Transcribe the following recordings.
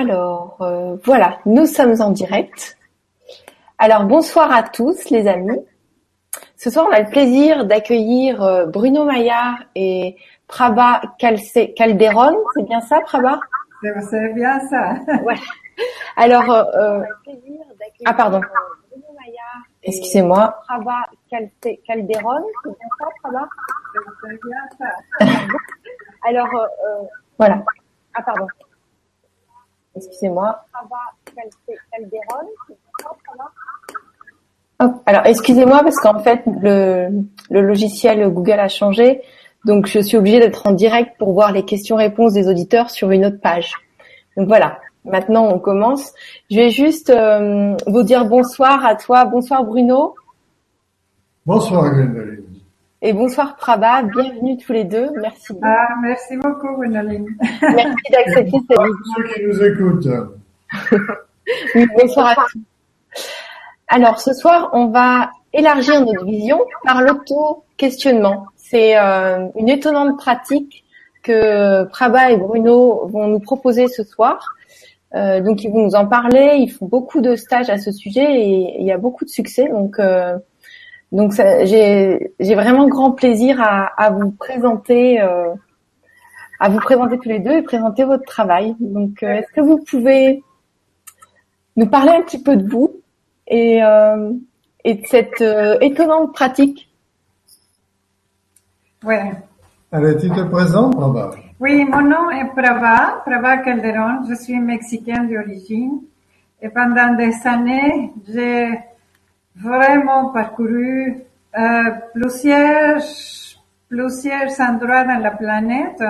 Alors, euh, voilà, nous sommes en direct. Alors, bonsoir à tous les amis. Ce soir, on a le plaisir d'accueillir euh, Bruno Maillard et Prabha Calderon. C'est bien ça, Prabha? C'est bien ça. Alors, euh, ah pardon. Excusez-moi. Prabha Calderon, c'est bien ça, Prabha? C'est bien ça. Alors, voilà. Ah pardon. Excusez-moi. Alors, excusez-moi parce qu'en fait, le, le, logiciel Google a changé. Donc, je suis obligée d'être en direct pour voir les questions-réponses des auditeurs sur une autre page. Donc voilà. Maintenant, on commence. Je vais juste euh, vous dire bonsoir à toi. Bonsoir Bruno. Bonsoir Gwendoline. Et bonsoir Prabha, bienvenue tous les deux. Merci beaucoup. Ah, merci beaucoup Gwendoline. Merci d'accepter cette invitation. ceux qui nous écoutent. oui, bonsoir à tous. Alors ce soir, on va élargir notre vision par l'auto-questionnement. C'est euh, une étonnante pratique que Prabha et Bruno vont nous proposer ce soir. Euh, donc ils vont nous en parler. Ils font beaucoup de stages à ce sujet et il y a beaucoup de succès. Donc euh, donc j'ai vraiment grand plaisir à, à vous présenter euh, à vous présenter tous les deux et présenter votre travail. Donc euh, est-ce que vous pouvez nous parler un petit peu de vous et, euh, et de cette euh, étonnante pratique? Ouais. Allez, tu te présentes, Prabha Oui, mon nom est Prabha, Prabha Calderon. Je suis mexicaine d'origine et pendant des années, j'ai vraiment parcouru euh, plusieurs, plusieurs endroits dans la planète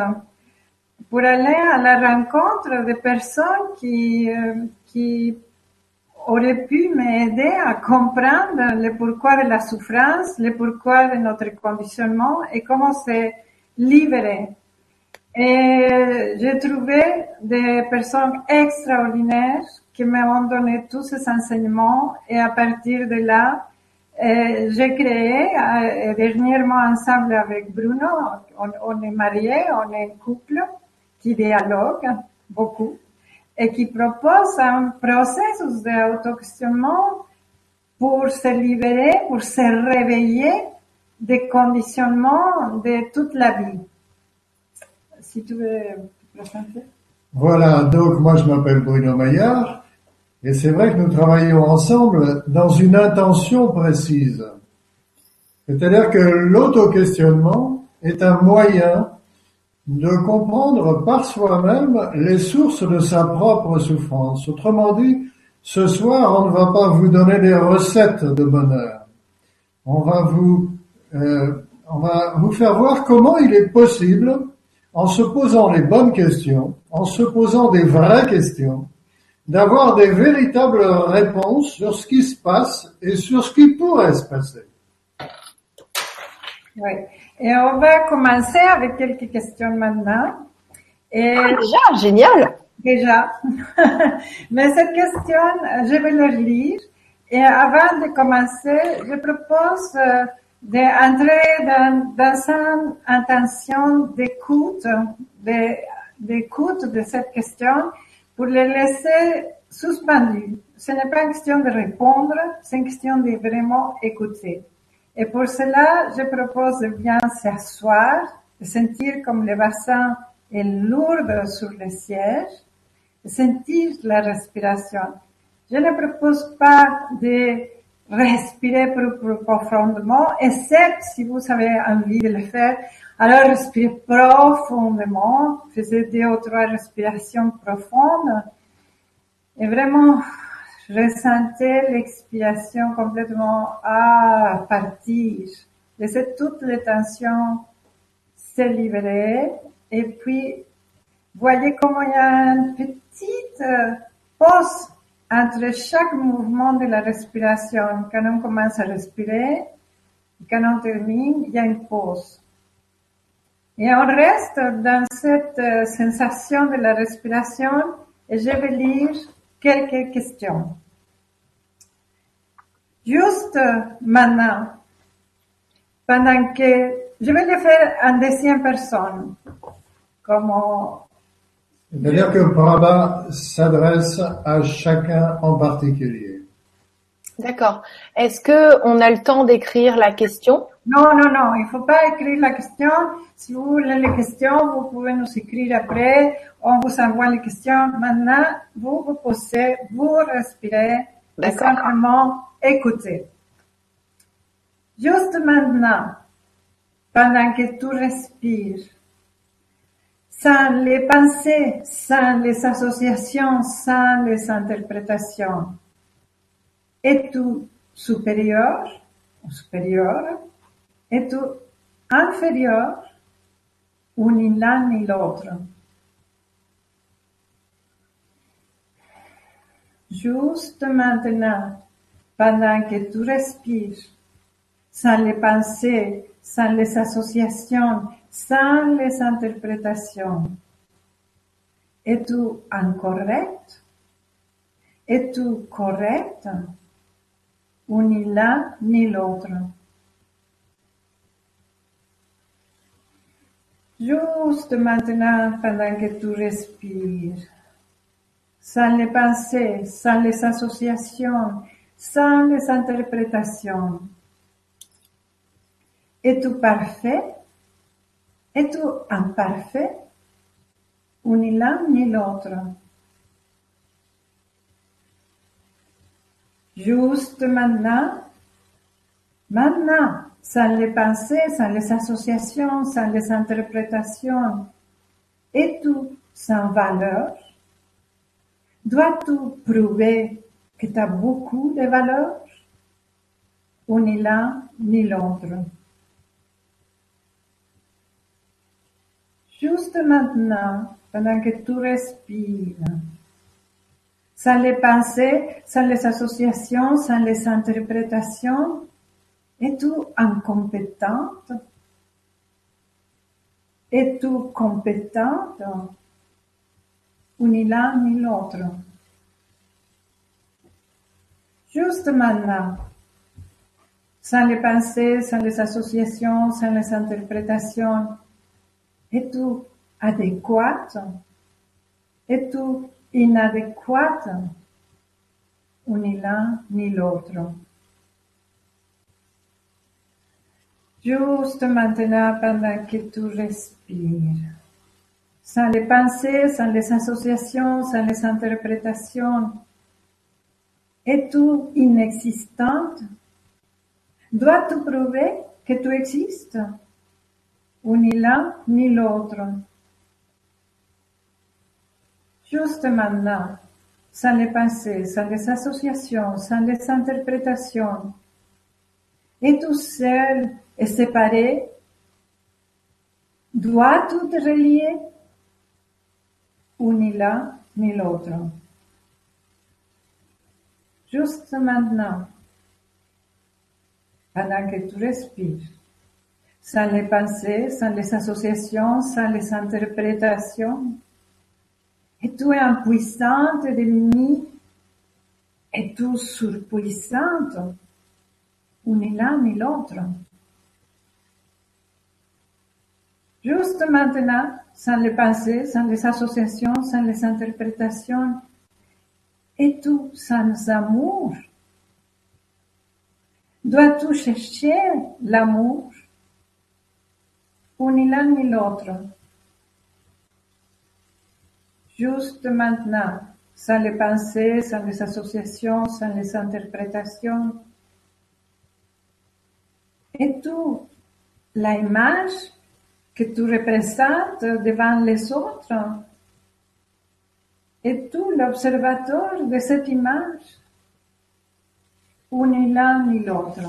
pour aller à la rencontre de personnes qui, euh, qui auraient pu m'aider à comprendre le pourquoi de la souffrance, le pourquoi de notre conditionnement et comment se libérer. Et j'ai trouvé des personnes extraordinaires qui m'ont donné tous ces enseignements et à partir de là, euh, j'ai créé euh, dernièrement ensemble avec Bruno, on, est mariés, on est un couple qui dialogue beaucoup et qui propose un processus d'auto-questionnement pour se libérer, pour se réveiller des conditionnements de toute la vie. Si tu veux présenter. Voilà, donc moi je m'appelle Bruno Maillard. Et c'est vrai que nous travaillons ensemble dans une intention précise. C'est-à-dire que l'auto-questionnement est un moyen de comprendre par soi-même les sources de sa propre souffrance. Autrement dit, ce soir, on ne va pas vous donner des recettes de bonheur. On va vous, euh, on va vous faire voir comment il est possible, en se posant les bonnes questions, en se posant des vraies questions, d'avoir des véritables réponses sur ce qui se passe et sur ce qui pourrait se passer. Oui. Et on va commencer avec quelques questions maintenant. Et ah, déjà, génial. Déjà. Mais cette question, je vais la lire. Et avant de commencer, je propose euh, d'entrer dans, dans une intention d'écoute, d'écoute de cette question pour les laisser suspendus. Ce n'est pas une question de répondre, c'est une question de vraiment écouter. Et pour cela, je propose de bien s'asseoir, de sentir comme le bassin est lourd sur le siège, de sentir la respiration. Je ne propose pas de respirer profondément, except si vous avez envie de le faire. Alors respirez profondément, faisez deux ou trois respirations profondes et vraiment ressentez l'expiration complètement à partir. Laissez toutes les tensions se libérer et puis voyez comment il y a une petite pause entre chaque mouvement de la respiration. Quand on commence à respirer, quand on termine, il y a une pause. Et on reste dans cette euh, sensation de la respiration et je vais lire quelques questions. Juste maintenant, pendant que je vais le faire en deuxième personne, comme C'est-à-dire que Prabha s'adresse à chacun en particulier. D'accord. Est-ce que on a le temps d'écrire la question? Non, non, non, il faut pas écrire la question. Si vous voulez les questions, vous pouvez nous écrire après. On vous envoie les questions. Maintenant, vous vous posez, vous respirez et simplement écoutez. Juste maintenant, pendant que tu respires, sans les pensées, sans les associations, sans les interprétations, es-tu supérieur ou supérieur? Es-tu inférieur ou ni l'un ni l'autre? Juste maintenant, pendant que tu respires, sans les pensées, sans les associations, sans les interprétations, es-tu incorrect? Es-tu correct? Ou ni l'un ni l'autre? Juste maintenant, pendant que tu respires, sans les pensées, sans les associations, sans les interprétations, es-tu parfait? Es-tu imparfait? Ou ni l'un ni l'autre? Juste maintenant, maintenant, sans les pensées, sans les associations, sans les interprétations, es-tu sans valeur? Dois-tu prouver que tu as beaucoup de valeur? Ou ni l'un ni l'autre? Juste maintenant, pendant que tu respires, sans les pensées, sans les associations, sans les interprétations, es-tu incompétente? Es-tu compétente? Ni l'un ni l'autre? Juste maintenant, sans les pensées, sans les associations, sans les interprétations, es-tu adéquate? Es-tu inadéquate? Ni l'un ni l'autre? Juste maintenant, pendant que tu respires, sans les pensées, sans les associations, sans les interprétations, es-tu inexistante? Dois-tu prouver que tu existes? Ou ni l'un ni l'autre? Juste maintenant, sans les pensées, sans les associations, sans les interprétations, es-tu seul et séparé? Dois-tu te relier? Ou ni l'un ni l'autre? Juste maintenant, pendant que tu respires, sans les pensées, sans les associations, sans les interprétations, es-tu impuissante et démunie? Es-tu surpuissante? Ou ni l'un ni l'autre? Juste maintenant, sans les pensées, sans les associations, sans les interprétations, es-tu sans amour? Dois-tu chercher l'amour? Ou ni l'un ni l'autre? Juste maintenant, sans les pensées, sans les associations, sans les interprétations, es-tu l'image que tu représentes devant les autres? Es-tu l'observateur de cette image? Ou ni l'un ni l'autre?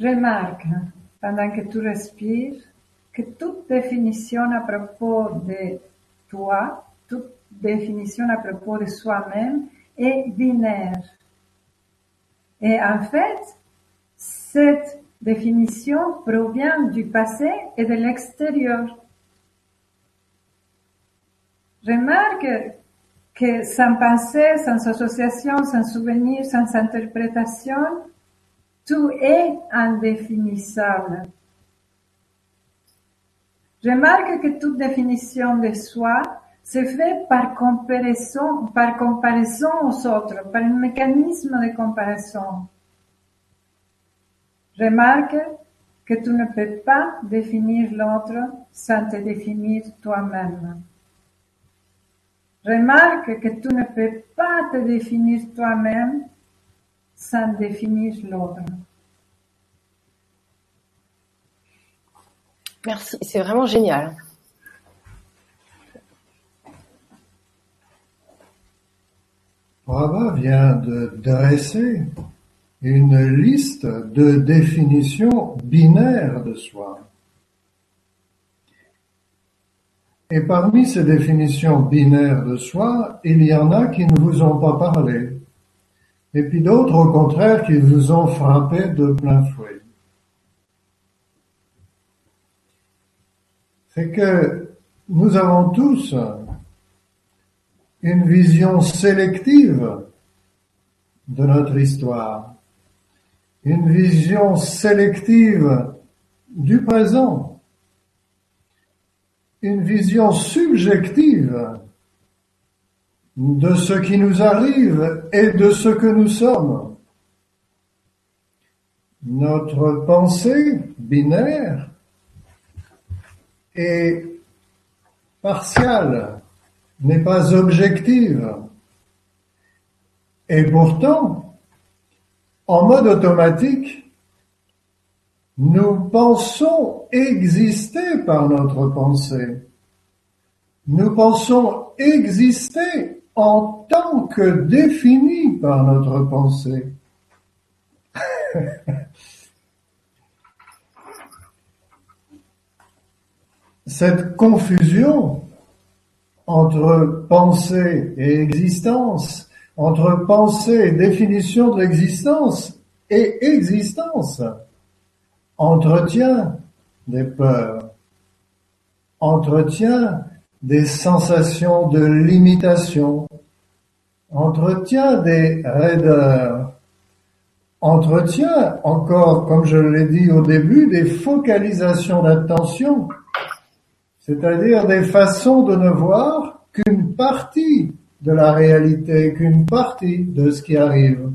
Remarque, pendant que tu respires, que toute définition à propos de toi, toute définition à propos de soi-même est binaire. Et en fait, cette définition provient du passé et de l'extérieur. Remarque que sans pensée, sans association, sans souvenir, sans interprétation, tout est indéfinissable. Remarque que toute définition de soi se fait par comparaison, par comparaison aux autres, par un mécanisme de comparaison. Remarque que tu ne peux pas définir l'autre sans te définir toi-même. Remarque que tu ne peux pas te définir toi-même sans définir l'autre. Merci, c'est vraiment génial. Brava vient de dresser une liste de définitions binaires de soi. Et parmi ces définitions binaires de soi, il y en a qui ne vous ont pas parlé. Et puis d'autres, au contraire, qui vous ont frappé de plein fouet. C'est que nous avons tous une vision sélective de notre histoire, une vision sélective du présent, une vision subjective de ce qui nous arrive et de ce que nous sommes. Notre pensée binaire est partiale, n'est pas objective. Et pourtant, en mode automatique, nous pensons exister par notre pensée. Nous pensons exister en tant que défini par notre pensée. Cette confusion entre pensée et existence, entre pensée et définition de l'existence et existence, entretient des peurs, entretient des sensations de limitation, entretient des raideurs, entretient encore, comme je l'ai dit au début, des focalisations d'attention, c'est-à-dire des façons de ne voir qu'une partie de la réalité, qu'une partie de ce qui arrive.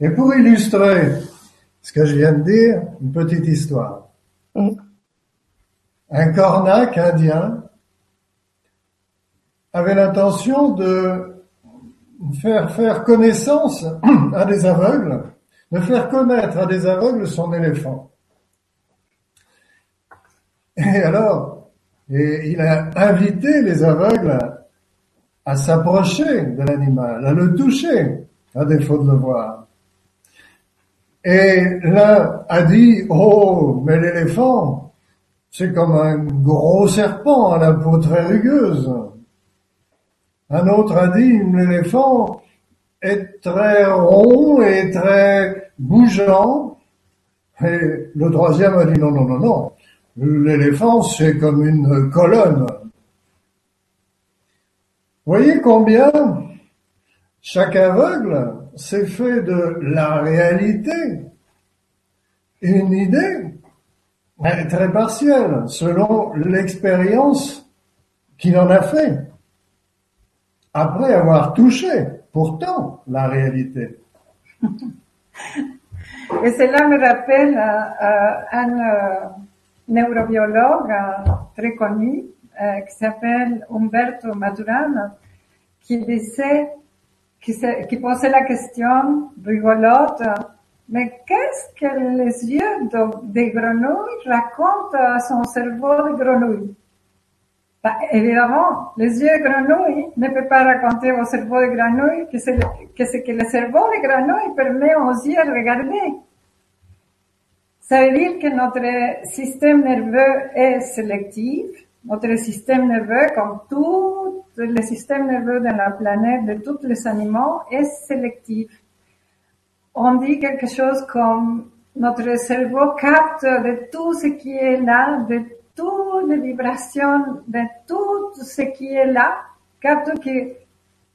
Et pour illustrer ce que je viens de dire, une petite histoire. Mm un cornac indien avait l'intention de faire faire connaissance à des aveugles, de faire connaître à des aveugles son éléphant. Et alors, et il a invité les aveugles à s'approcher de l'animal, à le toucher, à défaut de le voir. Et l'un a dit, oh, mais l'éléphant, c'est comme un gros serpent à la peau très rugueuse. Un autre a dit, l'éléphant est très rond et très bougeant. Et le troisième a dit, non, non, non, non. L'éléphant, c'est comme une colonne. Voyez combien chaque aveugle s'est fait de la réalité une idée très partiel, selon l'expérience qu'il en a fait, après avoir touché pourtant la réalité. Et cela me rappelle un euh, neurobiologue euh, très connu euh, qui s'appelle Umberto Maturana, qui disait, qui, qui posait la question rigolote mais qu'est-ce que les yeux de, des grenouilles racontent à son cerveau de grenouille bah, Évidemment, les yeux de grenouille ne peuvent pas raconter au cerveau de grenouille que, c'est que que le cerveau de grenouille permet aux yeux de regarder. Ça veut dire que notre système nerveux est sélectif. Notre système nerveux, comme tous les systèmes nerveux de la planète, de tous les animaux, est sélectif on dit quelque chose comme notre cerveau capte de tout ce qui est là, de toutes les vibrations, de tout ce qui est là, capte que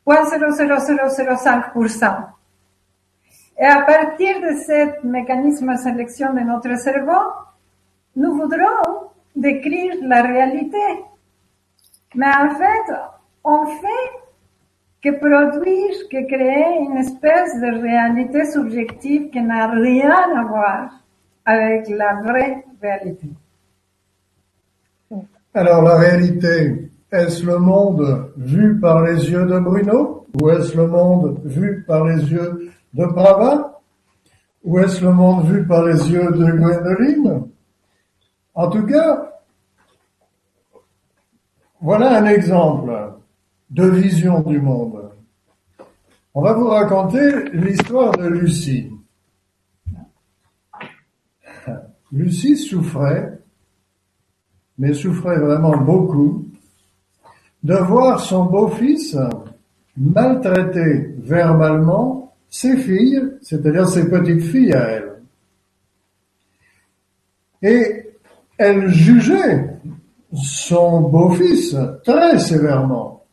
0,00005%. Et à partir de ce mécanisme de sélection de notre cerveau, nous voudrons décrire la réalité. Mais en fait, on fait que produire, que créer une espèce de réalité subjective qui n'a rien à voir avec la vraie réalité. Alors la réalité, est-ce le monde vu par les yeux de Bruno Ou est-ce le monde vu par les yeux de Brava Ou est-ce le monde vu par les yeux de Gwendoline? En tout cas, voilà un exemple de vision du monde. On va vous raconter l'histoire de Lucie. Lucie souffrait, mais souffrait vraiment beaucoup, de voir son beau-fils maltraiter verbalement ses filles, c'est-à-dire ses petites filles à elle. Et elle jugeait son beau-fils très sévèrement.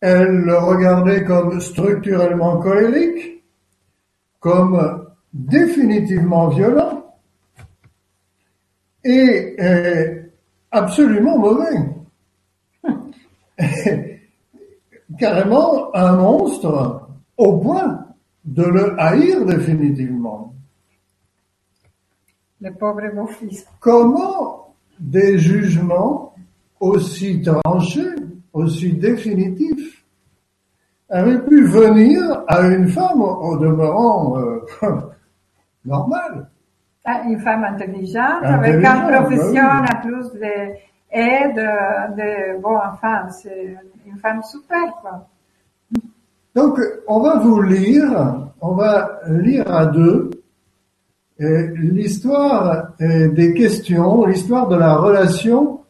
Elle le regardait comme structurellement colérique, comme définitivement violent et absolument mauvais. Carrément un monstre au point de le haïr définitivement. Le pauvre beau-fils. Comment des jugements aussi tranchés, aussi définitifs, avaient pu venir à une femme au demeurant euh, normale Ah, Une femme intelligente, avec une profession oui. en plus de et de, de bon enfin c'est une femme super quoi. Donc, on va vous lire, on va lire à deux l'histoire des questions, l'histoire de la relation,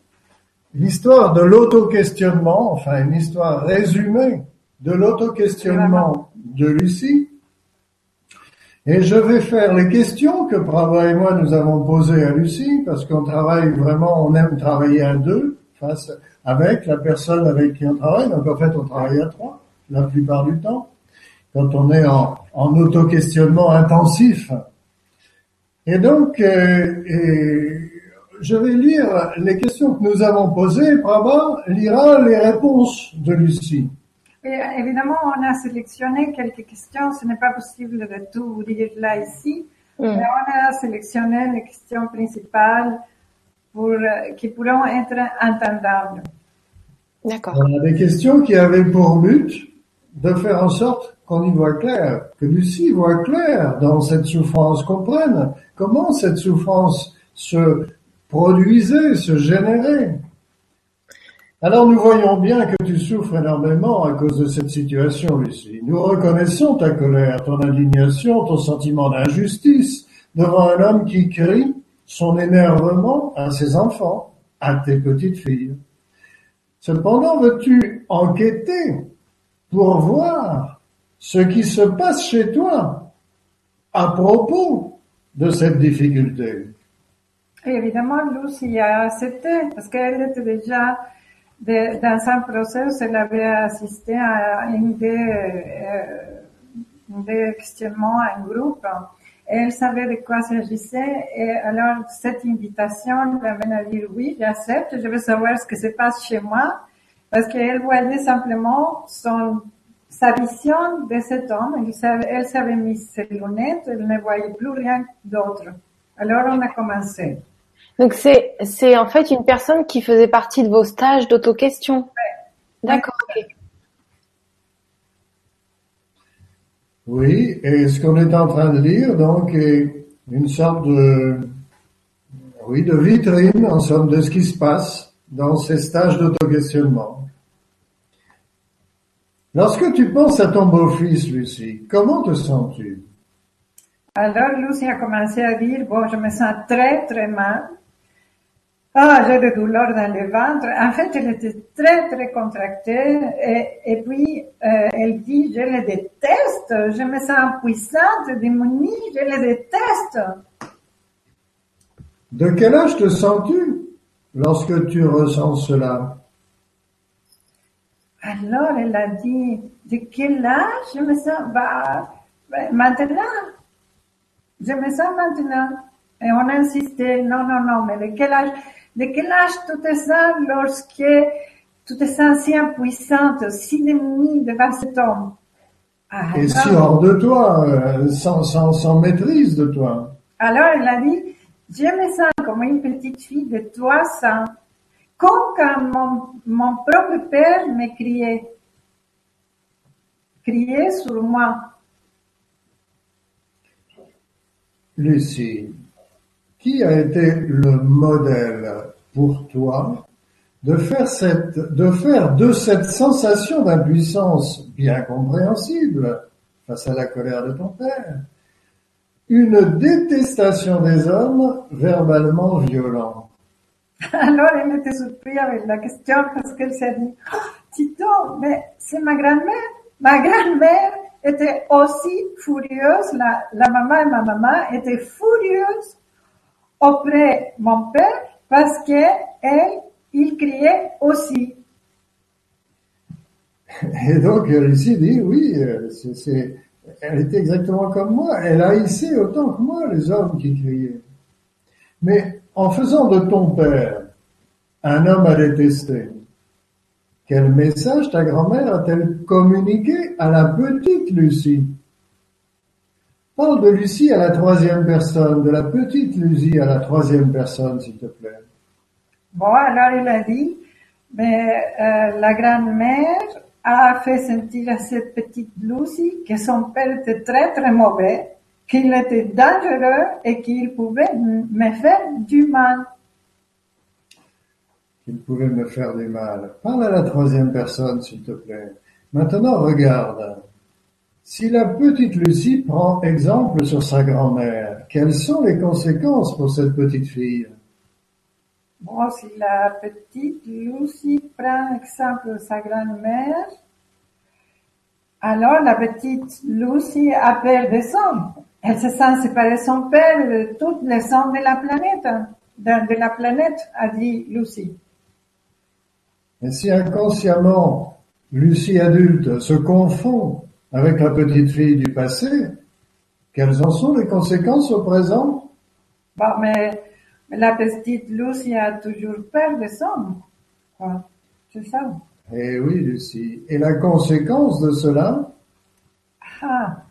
l'histoire de l'auto-questionnement, enfin une histoire résumée de l'auto-questionnement de Lucie. Et je vais faire les questions que Brava et moi nous avons posées à Lucie, parce qu'on travaille vraiment, on aime travailler à deux, face avec la personne avec qui on travaille. Donc en fait, on travaille à trois, la plupart du temps, quand on est en, en auto-questionnement intensif. Et donc, euh, et je vais lire les questions que nous avons posées. Brava lira les réponses de Lucie. Et évidemment, on a sélectionné quelques questions. Ce n'est pas possible de tout vous dire là ici. Mm. Mais on a sélectionné les questions principales pour, euh, qui pourront être entendables. D'accord. On a des questions qui avaient pour but de faire en sorte qu'on y voit clair, que Lucie voit clair dans cette souffrance, comprenne comment cette souffrance se produisait, se générait. Alors nous voyons bien que tu souffres énormément à cause de cette situation, Lucie. Nous reconnaissons ta colère, ton indignation, ton sentiment d'injustice devant un homme qui crie son énervement à ses enfants, à tes petites filles. Cependant, veux-tu enquêter pour voir ce qui se passe chez toi à propos de cette difficulté évidemment, Lucie a accepté parce qu'elle était déjà dans un processus, elle avait assisté à une des, euh, des questionnements à un groupe. Elle savait de quoi s'agissait et alors cette invitation l'amène à dire oui, j'accepte, je veux savoir ce qui se passe chez moi parce qu'elle voyait simplement son, sa vision de cet homme. Elle savait, elle savait mis ses lunettes, elle ne voyait plus rien d'autre. Alors on a commencé. Donc c'est c'est en fait une personne qui faisait partie de vos stages d'auto-question. D'accord. Oui, et ce qu'on est en train de lire, donc, est une sorte de, oui, de vitrine, en somme, de ce qui se passe dans ces stages d'auto-questionnement. Lorsque tu penses à ton beau-fils, Lucie, comment te sens-tu? Alors Lucie a commencé à dire, bon, je me sens très très mal. Ah, j'ai des douleurs dans le ventre. En fait, elle était très très contractée et, et puis euh, elle dit, je le déteste, je me sens puissante, démonie, je le déteste. De quel âge te sens-tu lorsque tu ressens cela? Alors elle a dit, de quel âge je me sens? Bah, Maintenant. Je me sens maintenant. Et on insistait, non, non, non, mais de quel âge, de quel âge tout est ça lorsque tout est ça si impuissant, si démuni devant cet homme? Ah, et si hors de toi, euh, sans, sans, sans maîtrise de toi. Alors elle a dit, je me sens comme une petite fille de trois ans, quand mon, mon propre père me criait, criait sur moi. Lucie, qui a été le modèle pour toi de faire cette, de faire de cette sensation d'impuissance bien compréhensible face à la colère de ton père, une détestation des hommes verbalement violents. Alors elle était surprise avec la question parce qu'elle s'est dit, oh, Tito, mais c'est ma grand-mère. Ma grand-mère était aussi furieuse, la, la maman et ma maman étaient furieuses auprès de mon père parce que elle, il criait aussi. Et donc Lucie dit, oui, euh, c'est, elle était exactement comme moi, elle haïssait autant que moi les hommes qui criaient. Mais en faisant de ton père un homme à détester, quel message ta grand-mère a-t-elle communiqué à la petite Lucie? Parle de Lucie à la troisième personne, de la petite Lucie à la troisième personne, s'il te plaît. Bon, alors il a dit, mais euh, la grand-mère a fait sentir à cette petite Lucie que son père était très très mauvais, qu'il était dangereux et qu'il pouvait me faire du mal. Qu'il pouvait me faire du mal. Parle à la troisième personne, s'il te plaît. Maintenant, regarde. Si la petite Lucie prend exemple sur sa grand-mère, quelles sont les conséquences pour cette petite fille? Bon, si la petite Lucie prend exemple de sa grand-mère, alors la petite Lucie a peur des hommes. Elle se sent séparée de son père de toutes les de la planète, de, la planète, a dit Lucie. Et si inconsciemment, Lucie adulte se confond avec la petite fille du passé, quelles en sont les conséquences au présent? Bon, mais la petite Lucie a toujours peur des hommes. C'est ça. Eh oui, Lucie. Et la conséquence de cela? Ah,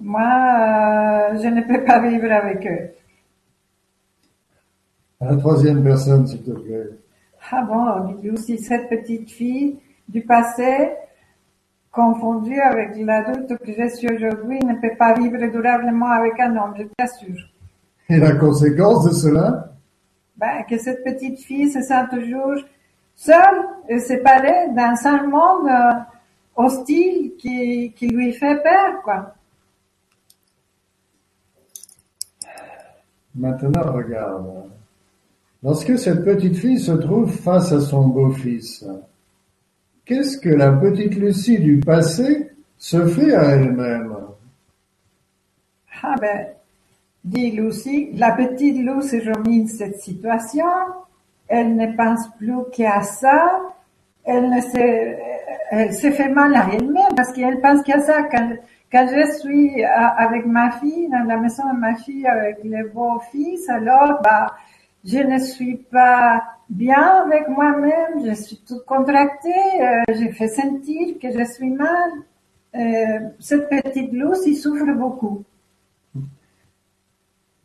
moi, euh, je ne peux pas vivre avec eux. la troisième personne, s'il te plaît. Ah bon, Lucie, cette petite fille du passé, confondue avec l'adulte que je suis aujourd'hui, ne peut pas vivre durablement avec un homme, je t'assure. Et la conséquence de cela? Ben, Que cette petite fille se sent toujours seule et séparée dans un monde euh, hostile qui, qui lui fait peur, quoi. Maintenant, regarde. Lorsque cette petite fille se trouve face à son beau-fils, qu'est-ce que la petite Lucie du passé se fait à elle-même? Ah ben, dit Lucie, la petite Lucie remine cette situation, elle ne pense plus qu'à ça, elle ne se, elle se fait mal à elle-même parce qu'elle pense qu'à ça. Quand, quand je suis avec ma fille, dans la maison de ma fille avec le beau-fils, alors, bah, je ne suis pas bien avec moi-même, je suis toute contractée, euh, je fais sentir que je suis mal. Euh, cette petite Lucie souffre beaucoup.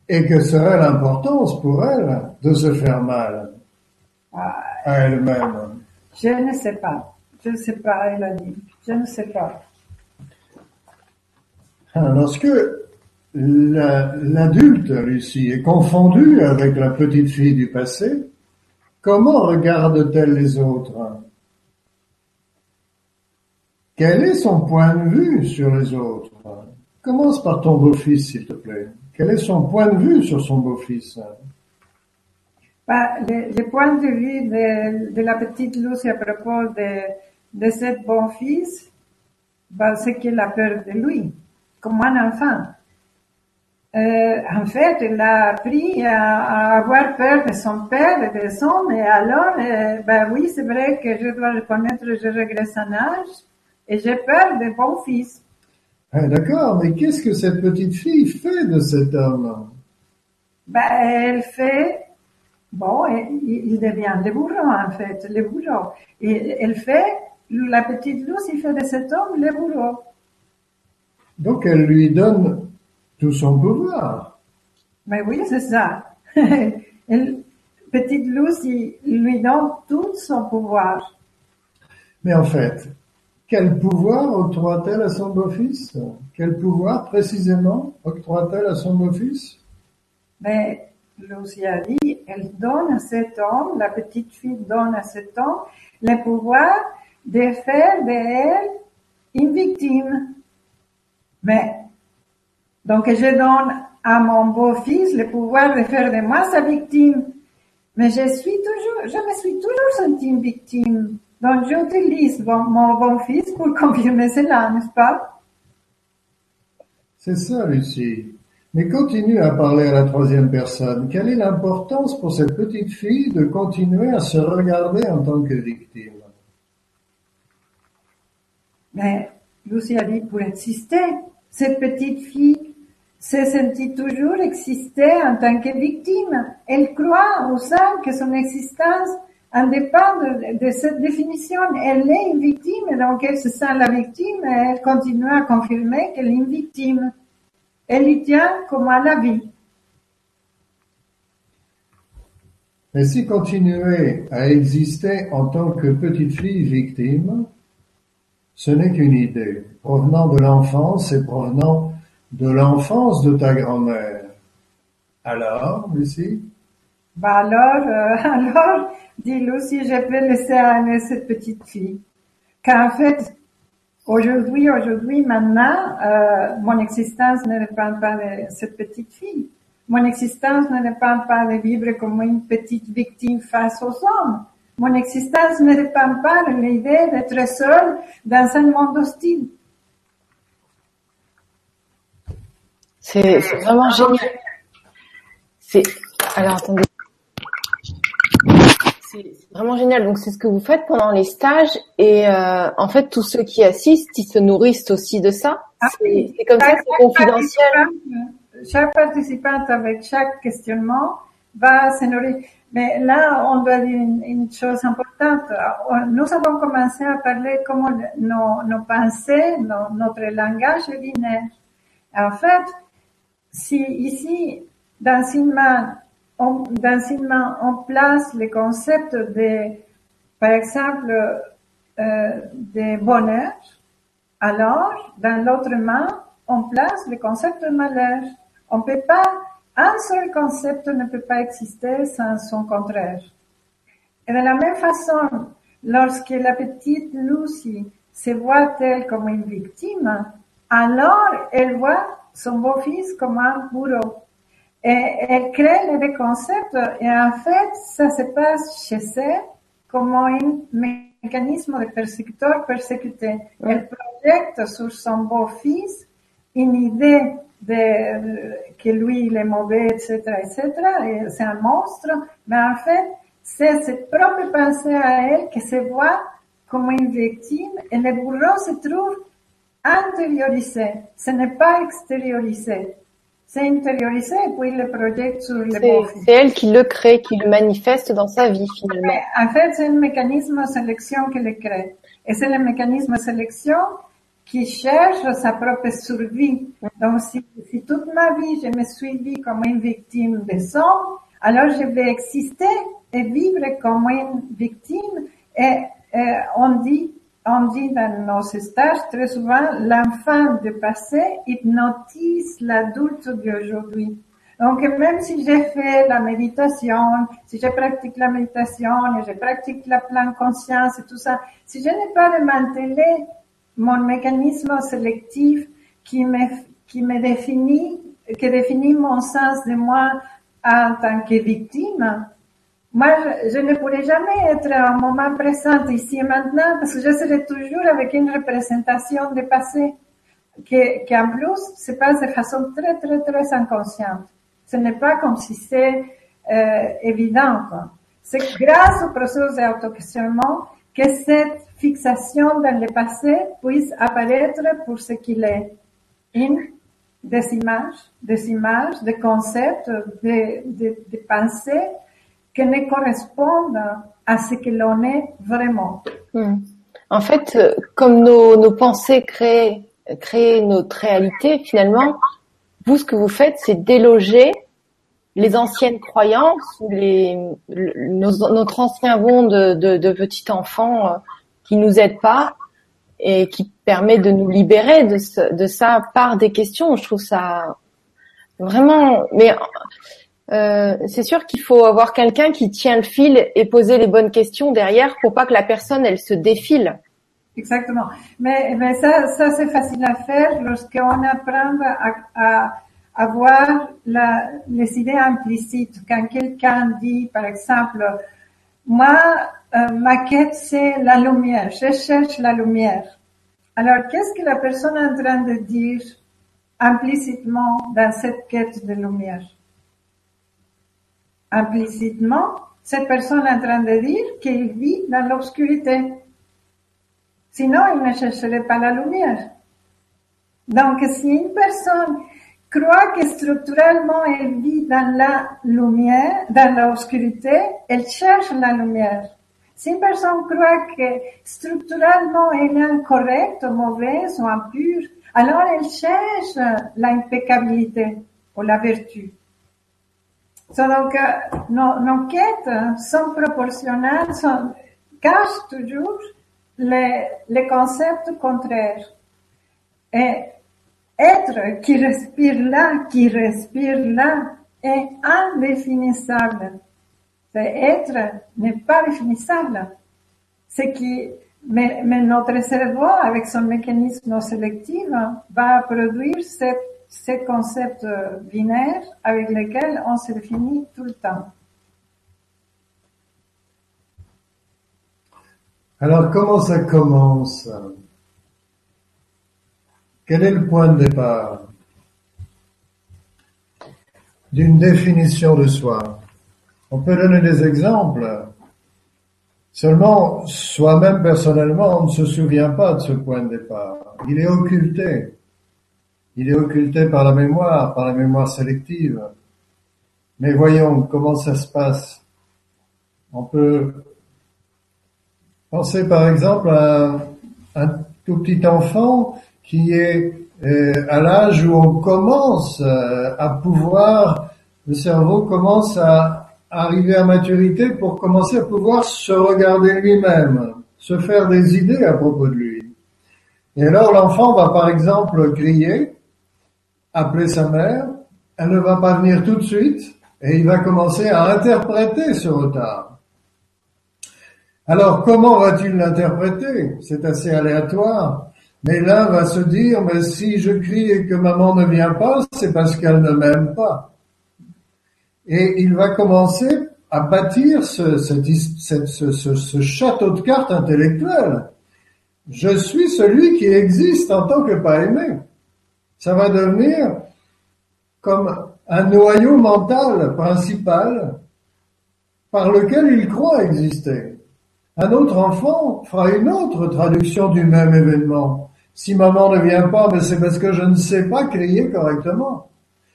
Et que serait l'importance pour elle de se faire mal à elle-même? Je ne sais pas. Je ne sais pas, elle a dit. Je ne sais pas. Lorsque l'adulte, Lucie, est confondue avec la petite fille du passé, comment regarde-t-elle les autres? Quel est son point de vue sur les autres? Commence par ton beau-fils, s'il te plaît. Quel est son point de vue sur son beau-fils? Bah, le, point de vue de, la petite Lucie à propos de, de ce beau-fils, bah, c'est qu'elle a peur de lui, comme un enfant. Euh, en fait, elle a appris à, avoir peur de son père et de son, et alors, euh, ben oui, c'est vrai que je dois reconnaître, je regrette en âge, et j'ai peur de bon fils. Ah, D'accord, mais qu'est-ce que cette petite fille fait de cet homme ben, elle fait, bon, il devient le bourreau en fait, le bourreau. Et elle fait, la petite Lucie fait de cet homme le bourreau. Donc elle lui donne tout son pouvoir. Mais oui, c'est ça. elle, petite Lucie lui donne tout son pouvoir. Mais en fait, quel pouvoir octroie-t-elle à son beau-fils? Quel pouvoir précisément octroie-t-elle à son beau-fils? Mais Lucie a dit, elle donne à cet homme, la petite fille donne à cet homme, le pouvoir de faire d'elle une victime. Mais, donc je donne à mon beau-fils le pouvoir de faire de moi sa victime. Mais je suis toujours, je me suis toujours sentie une victime. Donc j'utilise mon bon-fils pour confirmer cela, n'est-ce pas? C'est ça, Lucie. Mais continue à parler à la troisième personne. Quelle est l'importance pour cette petite fille de continuer à se regarder en tant que victime? Mais Lucie a dit pour exister, cette petite fille s'est sentie toujours exister en tant que victime. Elle croit au sein que son existence dépend de, cette définition. Elle est une victime, donc elle se sent la victime et elle continue à confirmer qu'elle est une victime. Elle y tient comme à la vie. Et si continuer à exister en tant que petite fille victime, ce n'est qu'une idée provenant de l'enfance et provenant de l'enfance de ta grand-mère. Alors, Lucie? Bah alors, euh, alors, dit Lucie, je peux laisser aller cette petite fille. Car en fait, aujourd'hui, aujourd'hui, maintenant, euh, mon existence ne dépend pas de cette petite fille. Mon existence ne dépend pas de vivre comme une petite victime face aux hommes. Mon existence ne dépend pas de l'idée d'être seule dans un monde hostile. C'est vraiment génial. C'est alors attendez c'est vraiment génial. Donc c'est ce que vous faites pendant les stages et euh, en fait tous ceux qui assistent, ils se nourrissent aussi de ça. Ah c'est comme ça, c'est confidentiel. Chaque participante avec chaque questionnement va se nourrir. Mais là, on doit dire une, chose importante. Nous avons commencé à parler comment nos, nos pensées, notre langage est binaire. En fait, si ici, dans une main, on, dans on place le concept de, par exemple, euh, de bonheur, alors, dans l'autre main, on place le concept de malheur. On peut pas, un seul concept ne peut pas exister sans son contraire. Et de la même façon, lorsque la petite Lucie se voit elle comme une victime, alors elle voit son beau-fils comme un bourreau. Et elle crée les concepts et en fait, ça se passe chez elle comme un mécanisme de persécuteur persécuté. Elle projette sur son beau-fils une idée de, que lui il est mauvais, etc., etc., et c'est un monstre, mais en fait, c'est ses propres pensées à elle qui se voit comme une victime et le bourreau se trouve intériorisé, ce n'est pas extériorisé c'est intériorisé et puis il le projette sur le C'est elle qui le crée, qui le manifeste dans sa vie finalement. En fait, c'est un mécanisme de sélection qui le crée. Et c'est le mécanisme de sélection qui cherche sa propre survie. Donc, si, toute ma vie je me suis vue comme une victime des hommes, alors je vais exister et vivre comme une victime. Et, et on dit on dit dans nos stages très souvent, l'enfant du passé hypnotise l'adulte d'aujourd'hui. Donc, même si j'ai fait la méditation, si je pratique la méditation et je pratique la pleine conscience et tout ça, si je n'ai pas démantelé mon mécanisme sélectif qui me, qui me définit, qui définit mon sens de moi en tant que victime, moi, je ne pourrais jamais être un moment présent ici et maintenant parce que je serai toujours avec une représentation du passé qui, qui en plus se passe de façon très, très, très inconsciente. Ce n'est pas comme si c'est euh, évident. C'est grâce au processus d'auto-questionnement que cette fixation dans le passé puisse apparaître pour ce qu'il est, une des images, des images, des concepts, des, pensées qui ne correspondent à ce que l'on est vraiment. Hmm. En fait, euh, comme nos, pensées créent notre réalité, finalement, vous, ce que vous faites, c'est déloger les anciennes croyances, les, notre ancien monde de, de, de petit enfant euh, qui nous aide pas et qui permet de nous libérer de, ce- de ça par des questions. Je trouve ça vraiment. Mais euh, c'est sûr qu'il faut avoir quelqu'un qui tient le fil et poser les bonnes questions derrière pour pas que la personne elle se défile. Exactement. Mais, mais ça, ça c'est facile à faire lorsqu'on apprend à, à, à voir la, les idées implicites. Quand quelqu'un dit, par exemple, moi, euh, ma quête, c'est la lumière. Je cherche la lumière. Alors, qu'est-ce que la personne est en train de dire implicitement dans cette quête de lumière? Implicitement, cette personne est en train de dire qu'il vit dans l'obscurité. Sinon, il ne chercherait pas la lumière. Donc, si une personne croit que structurellement elle vit dans la lumière, dans l'obscurité, elle cherche la lumière. Si une personne croit que structurellement elle est incorrecte, mauvaise ou impure, alors elle cherche l'impeccabilité ou la vertu. Donc, euh, nos, nos quêtes sont proportionnelles, sont, cachent toujours les, concepts contraires. Être qui respire là, qui respire là, est indéfinissable. C'est être n'est pas définissable. C'est qui, mais, notre cerveau, avec son mécanisme sélectif, va produire ces concepts binaires avec lesquels on se définit tout le temps. Alors comment ça commence? Quel est le point de départ d'une définition de soi? On peut donner des exemples. Seulement, soi-même personnellement, on ne se souvient pas de ce point de départ. Il est occulté. Il est occulté par la mémoire, par la mémoire sélective. Mais voyons comment ça se passe. On peut Pensez par exemple à un tout petit enfant qui est euh, à l'âge où on commence euh, à pouvoir, le cerveau commence à arriver à maturité pour commencer à pouvoir se regarder lui-même, se faire des idées à propos de lui. Et alors l'enfant va par exemple crier, appeler sa mère, elle ne va pas venir tout de suite et il va commencer à interpréter ce retard. Alors, comment va-t-il l'interpréter? C'est assez aléatoire. Mais l'un va se dire, mais si je crie et que maman ne vient pas, c'est parce qu'elle ne m'aime pas. Et il va commencer à bâtir ce, château de cartes intellectuel. Je suis celui qui existe en tant que pas aimé. Ça va devenir comme un noyau mental principal par lequel il croit exister. Un autre enfant fera une autre traduction du même événement. Si maman ne vient pas, mais c'est parce que je ne sais pas crier correctement.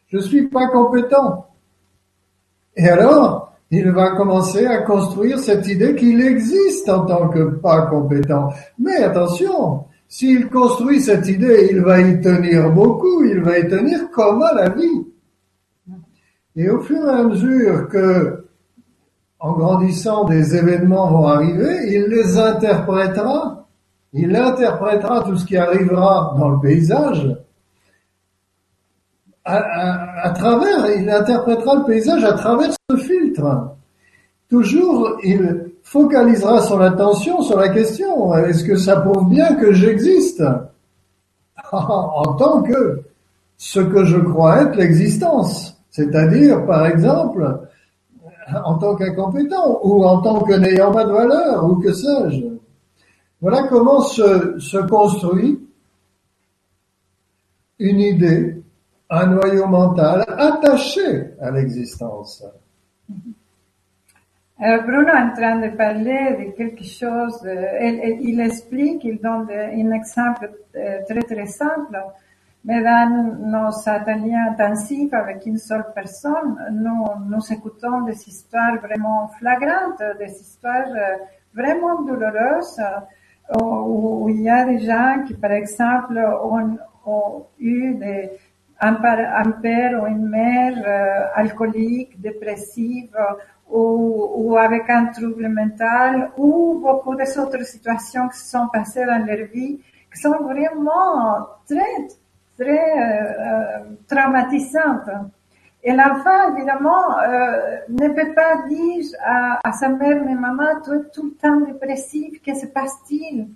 Je suis pas compétent. Et alors, il va commencer à construire cette idée qu'il existe en tant que pas compétent. Mais attention, s'il construit cette idée, il va y tenir beaucoup, il va y tenir comme à la vie. Et au fur et à mesure que en grandissant, des événements vont arriver, il les interprétera, il interprétera tout ce qui arrivera dans le paysage, à, travers, il interprétera le paysage à travers ce filtre. Toujours, il focalisera son attention sur la question, est-ce que ça prouve bien que j'existe? En tant que ce que je crois être l'existence C'est-à-dire, par exemple, en tant qu'incompétent ou en tant que n'ayant pas de valeur ou que sais-je. Voilà comment se, construit une idée, un noyau mental attaché à l'existence. Alors Bruno est en train de parler de quelque chose, euh, il, explique, il donne un exemple euh, très très simple mais dans nos ateliers intensifs avec une seule personne, nous, nous écoutons des histoires vraiment flagrantes, des histoires euh, vraiment douloureuses, euh, où, il y a des gens qui, par exemple, ont, eu un, père ou une mère euh, alcoolique, dépressive, ou, ou, avec un trouble mental, ou beaucoup d'autres situations qui se sont passées dans leur vie, qui sont vraiment très, très euh, traumatisantes. Et l'enfant, évidemment, euh, ne peut pas dire à, à, sa mère, mais maman, tu es tout le temps dépressif, que se passe-t-il?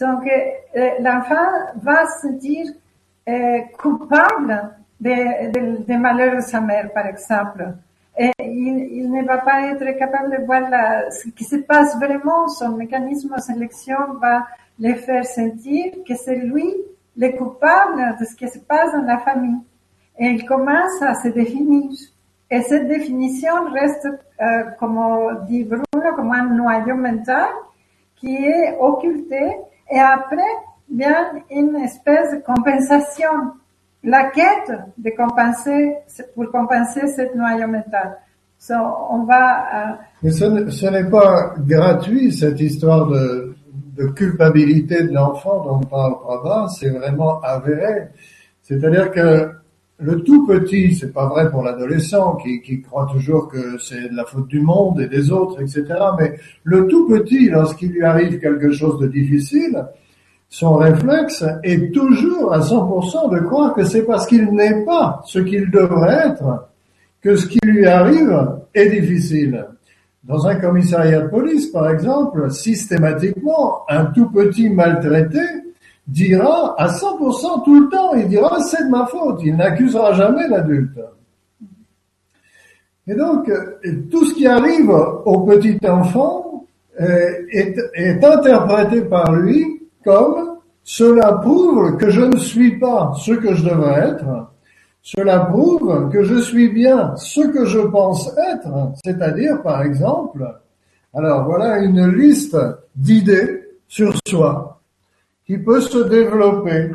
Donc, euh, l'enfant va se sentir euh, coupable des de, de malheurs de sa mère, par exemple. Et il, il, ne va pas être capable de voir la, ce qui se passe vraiment. Son mécanisme de sélection va le faire sentir que c'est lui le coupable de ce qui se passe dans la famille. Il commence à se définir. Et cette définition reste, euh, comme dit Bruno, comme un noyau mental qui est occulté. Et après vient une espèce de compensation la quête de compenser, pour compenser cette noyau mental. So, on va. Mais ce n'est pas gratuit cette histoire de, culpabilité de l'enfant dont parle Prabha, c'est vraiment avéré. C'est-à-dire que le tout petit, c'est pas vrai pour l'adolescent qui, qui croit toujours que c'est de la faute du monde et des autres, etc. Mais le tout petit, lorsqu'il lui arrive quelque chose de difficile, son réflexe est toujours à 100% de croire que c'est parce qu'il n'est pas ce qu'il devrait être que ce qui lui arrive est difficile. Dans un commissariat de police, par exemple, systématiquement, un tout petit maltraité dira à 100% tout le temps, il dira c'est de ma faute, il n'accusera jamais l'adulte. Et donc, tout ce qui arrive au petit enfant euh, est interprété par lui comme cela prouve que je ne suis pas ce que je devrais être, cela prouve que je suis bien ce que je pense être, c'est-à-dire par exemple, alors voilà une liste d'idées sur soi qui peut se développer.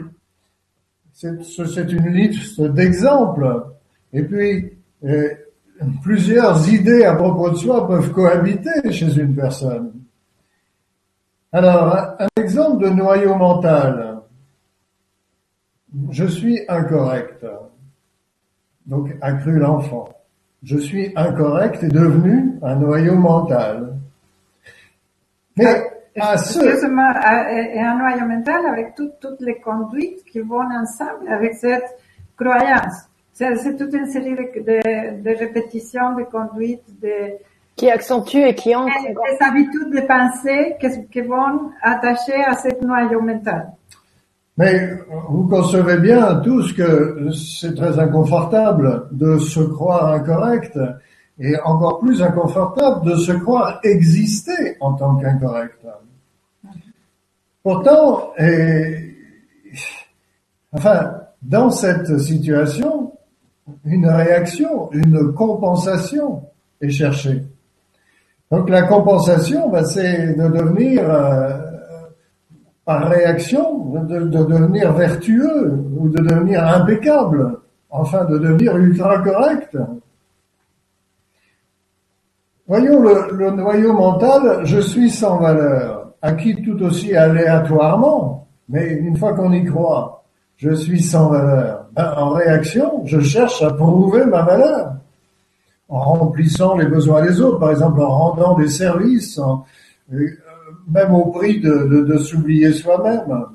C'est une liste d'exemples. Et puis, euh, plusieurs idées à propos de soi peuvent cohabiter chez une personne. Alors, un exemple de noyau mental. Je suis incorrect. Donc, accru l'enfant. Je suis incorrect est devenu un noyau mental. Mais à ce... Et un noyau mental avec toutes les conduites qui vont ensemble avec cette croyance. C'est toute une série de, de, de répétitions, de conduites, de, qui accentue et qui entre. Des habitudes de pensée qui, vont attacher à cette noyau mental. Mais vous concevez bien tous que c'est très inconfortable de se croire incorrect et encore plus inconfortable de se croire exister en tant qu'incorrect. Pourtant, et, enfin, dans cette situation, une réaction, une compensation est cherchée. Donc la compensation, ben, c'est de devenir, euh, par réaction, de, de, devenir vertueux ou de devenir impeccable, enfin de devenir ultra correct. Voyons le, le noyau mental, je suis sans valeur, acquis tout aussi aléatoirement, mais une fois qu'on y croit, je suis sans valeur. Ben, en réaction, je cherche à prouver ma valeur en remplissant les besoins des autres, par exemple en rendant des services, euh, même au prix de, de, s'oublier soi-même.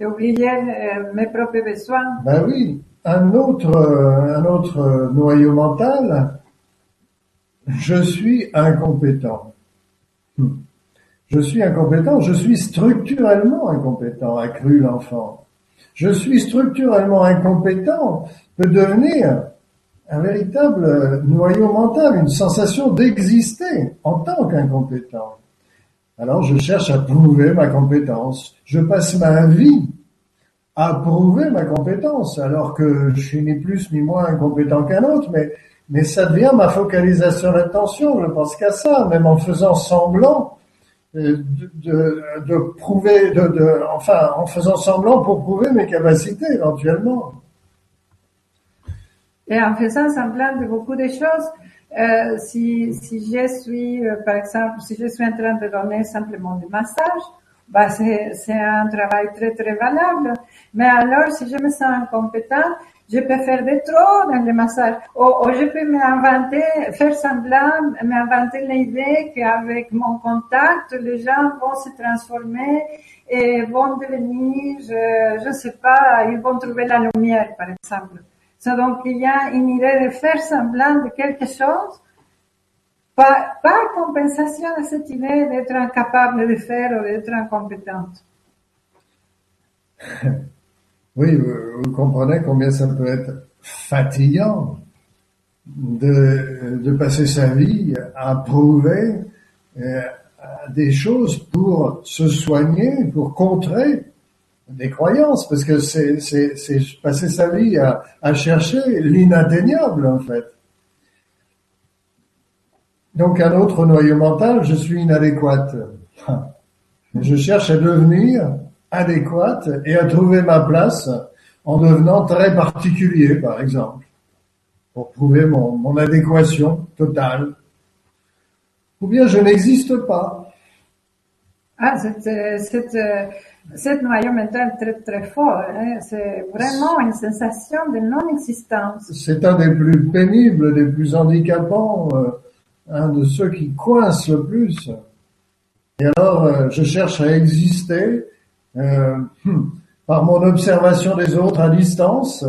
Oublier euh, mes propres besoins. Ben oui, un autre, euh, un autre noyau mental, je suis incompétent. Hmm. Je suis incompétent, je suis structurellement incompétent, a cru l'enfant. Je suis structurellement incompétent peut devenir un véritable noyau mental, une sensation d'exister en tant qu'incompétent. Alors je cherche à prouver ma compétence. Je passe ma vie à prouver ma compétence, alors que je suis ni plus ni moins incompétent qu'un autre, mais, mais ça devient ma focalisation d'attention. Je pense qu'à ça, même en faisant semblant de, de, prouver, enfin, en faisant semblant pour prouver mes capacités éventuellement. Et en faisant semblant de beaucoup de choses, euh, si, si je suis, euh, par exemple, si je suis en train de donner simplement du massage, bah c'est un travail très très valable. Mais alors, si je me sens incompétent, je peux faire des trop dans le massage. Ou, je peux m'inventer, faire semblant, m'inventer l'idée qu'avec mon contact, les gens vont se transformer et vont devenir, je ne sais pas, ils vont trouver la lumière, par exemple. Donc, il y a une idée de faire semblant de quelque chose par, par compensation à cette idée d'être incapable de faire ou d'être incompétente. Oui, vous, comprenez combien ça peut être fatigant de, de passer sa vie à prouver euh, des choses pour se soigner, pour contrer des croyances, parce que c'est, c'est, c'est passer sa vie à, à chercher l'inatteignable en fait. Donc un autre noyau mental, je suis inadéquate. Je cherche à devenir adéquate et à trouver ma place en devenant très particulier, par exemple, pour prouver mon, mon adéquation totale. Ou bien je n'existe pas. Ah, c'est, c'est, cette noyau mental très très fort. Hein? C'est vraiment une sensation de non-existence. C'est un des plus pénibles, des plus handicapants, euh, un de ceux qui coincent le plus. Et alors, euh, je cherche à exister par mon observation des autres à distance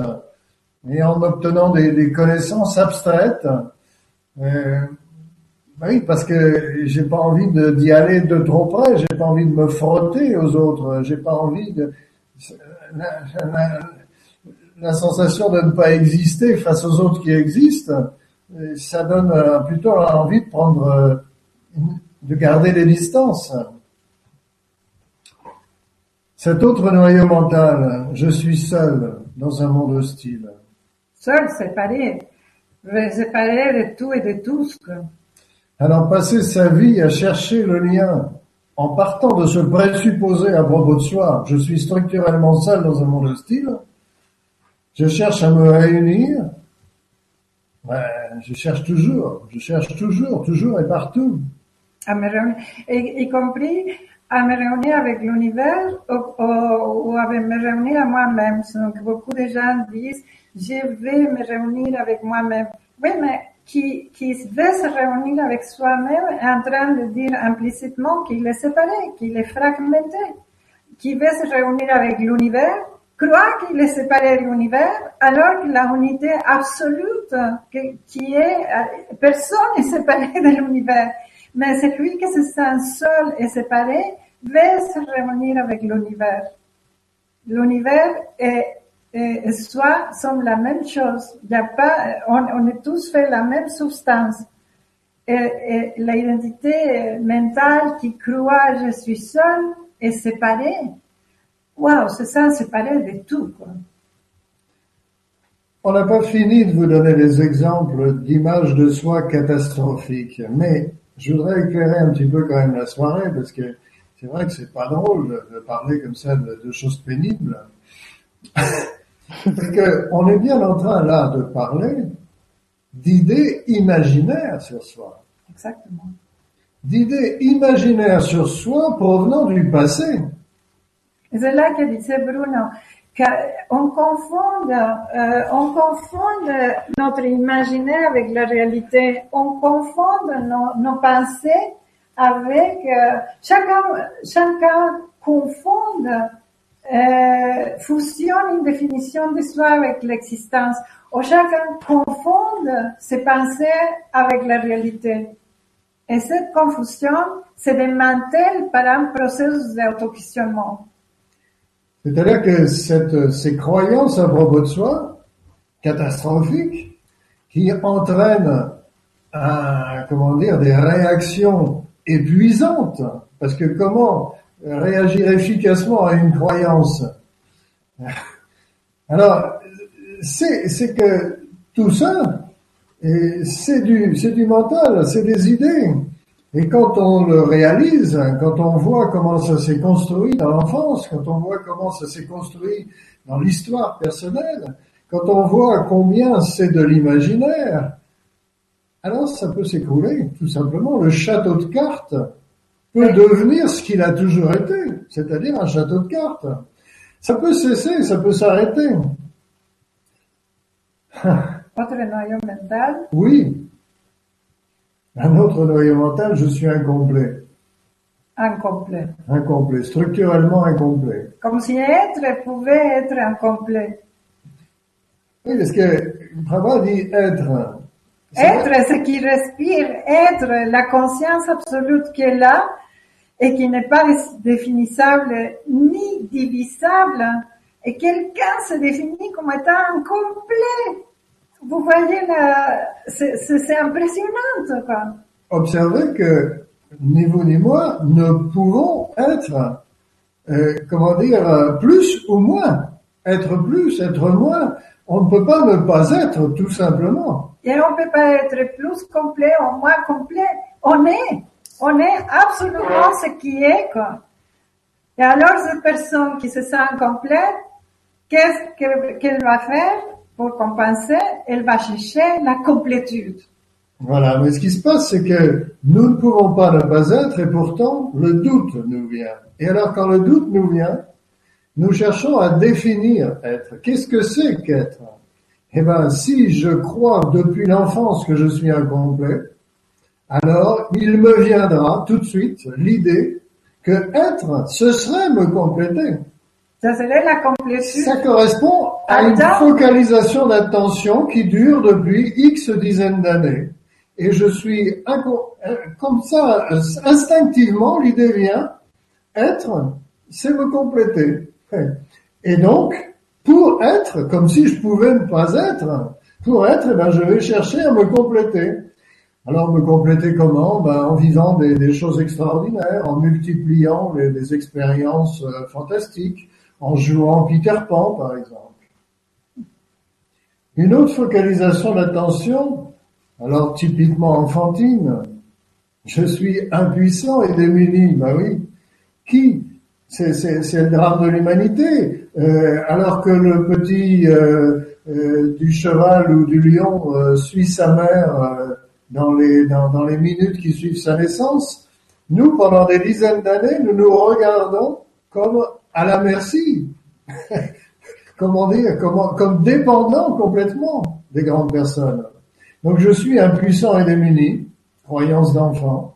et en obtenant des, connaissances abstraites. Euh, oui, parce que j'ai pas envie d'y aller de trop près, j'ai pas envie de me frotter aux autres, j'ai pas envie de la, la- sensation de ne pas exister face aux autres qui existent, euh, ça donne euh, plutôt envie de prendre, euh, de garder des distances. Cet autre noyau mental, je suis seul dans un monde hostile. Seul, séparé. Séparé de tout et de tous. Alors passer sa vie à chercher le lien en partant de ce présupposé à propos de soi, je suis structurellement seul dans un monde hostile, je cherche à me réunir, Ouais, je cherche toujours, je cherche toujours, toujours et partout. À me réunir, y, y compris à me réunir avec l'univers ou, ou, ou à me réunir à moi-même. Donc beaucoup de gens disent, je vais me réunir avec moi-même. Oui, mais qui, qui veut se réunir avec soi-même est en train de dire implicitement qu'il est séparé, qu'il est fragmenté. Qui veut se réunir avec l'univers croit qu'il est séparé de l'univers, alors que la unité absolue, qui est, euh, personne n'est séparé de l'univers. Mais celui qui se sent seul et séparé veut se réunir avec l'univers. L'univers et, soi sont la même chose. Y a pas, on, est tous fait la même substance. Et, l'identité mentale qui croit je suis seul et séparé, Waouh, c'est ça, séparé de tout, quoi. On n'a pas fini de vous donner des exemples d'images de soi catastrophiques, mais je voudrais éclairer un petit peu quand même la soirée parce que c'est vrai que c'est pas drôle de, parler comme ça de, de choses pénibles. c'est que on est bien en train là de parler d'idées imaginaires sur soi, Exactement. d'idées imaginaires sur soi provenant du passé. C'est là que disait Bruno, qu'on confond, euh, on confond notre imaginaire avec la réalité, on confond nos, nos pensées avec, euh, chacun, chacun confond, euh, fusionne une définition de soi avec l'existence, ou chacun confond ses pensées avec la réalité. Et cette confusion se démantèle par un processus d'auto-questionnement. C'est-à-dire que cette, ces croyances à propos de soi, catastrophiques, qui entraînent un, comment dire, des réactions épuisantes, parce que comment réagir efficacement à une croyance? Alors, c'est, que tout ça, c'est du, du mental, c'est des idées. Et quand on le réalise, quand on voit comment ça s'est construit dans l'enfance, quand on voit comment ça s'est construit dans l'histoire personnelle, quand on voit combien c'est de l'imaginaire, alors ça peut s'écrouler, tout simplement. Le château de cartes peut devenir ce qu'il a toujours été, c'est-à-dire un château de cartes. Ça peut cesser, ça peut s'arrêter. Autre noyau mental? Oui. Un autre noyau mental, je suis incomplet. Incomplet. Incomplet, structurellement incomplet. Comme si être pouvait être incomplet. Oui, parce que Prabhupada dit être. Être, ce qui respire, être, la conscience absolue qui est là et qui n'est pas définissable ni divisable. Et quelqu'un se définit comme étant incomplet. Vous voyez, là, c'est impressionnant, quoi. Observez que ni vous ni moi ne pouvons être, euh, comment dire, plus ou moins. Être plus, être moins. On ne peut pas ne pas être, tout simplement. Et on ne peut pas être plus complet ou moins complet. On est. On est absolument ce qui est, quoi. Et alors, cette personne qui se sent incomplète, qu'est-ce qu'elle va faire pour compenser? Elle va chercher la complétude. Voilà, mais ce qui se passe, c'est que nous ne pouvons pas ne pas être et pourtant le doute nous vient. Et alors quand le doute nous vient, nous cherchons à définir être. Qu'est-ce que c'est qu'être? Eh bien, si je crois depuis l'enfance que je suis incomplet, alors il me viendra tout de suite l'idée que être, ce serait me compléter. Ça serait la complétude. Ça correspond à une focalisation d'attention qui dure depuis X dizaines d'années. Et je suis comme ça, instinctivement, l'idée vient, être, c'est me compléter. Et donc, pour être, comme si je pouvais ne pas être, pour être, eh ben, je vais chercher à me compléter. Alors me compléter comment? Ben, En vivant des, choses extraordinaires, en multipliant les expériences euh, fantastiques, en jouant Peter Pan par exemple. Une autre focalisation d'attention, alors typiquement enfantine, je suis impuissant et démuni, ben oui. Qui c'est, le drame de l'humanité. Euh, alors que le petit euh, euh, du cheval ou du lion suit sa mère dans les minutes qui suivent sa naissance, nous pendant des dizaines d'années, nous nous regardons comme à la merci, comment dire, comme, comme dépendant complètement des grandes personnes. Donc je suis impuissant et démuni, croyance d'enfant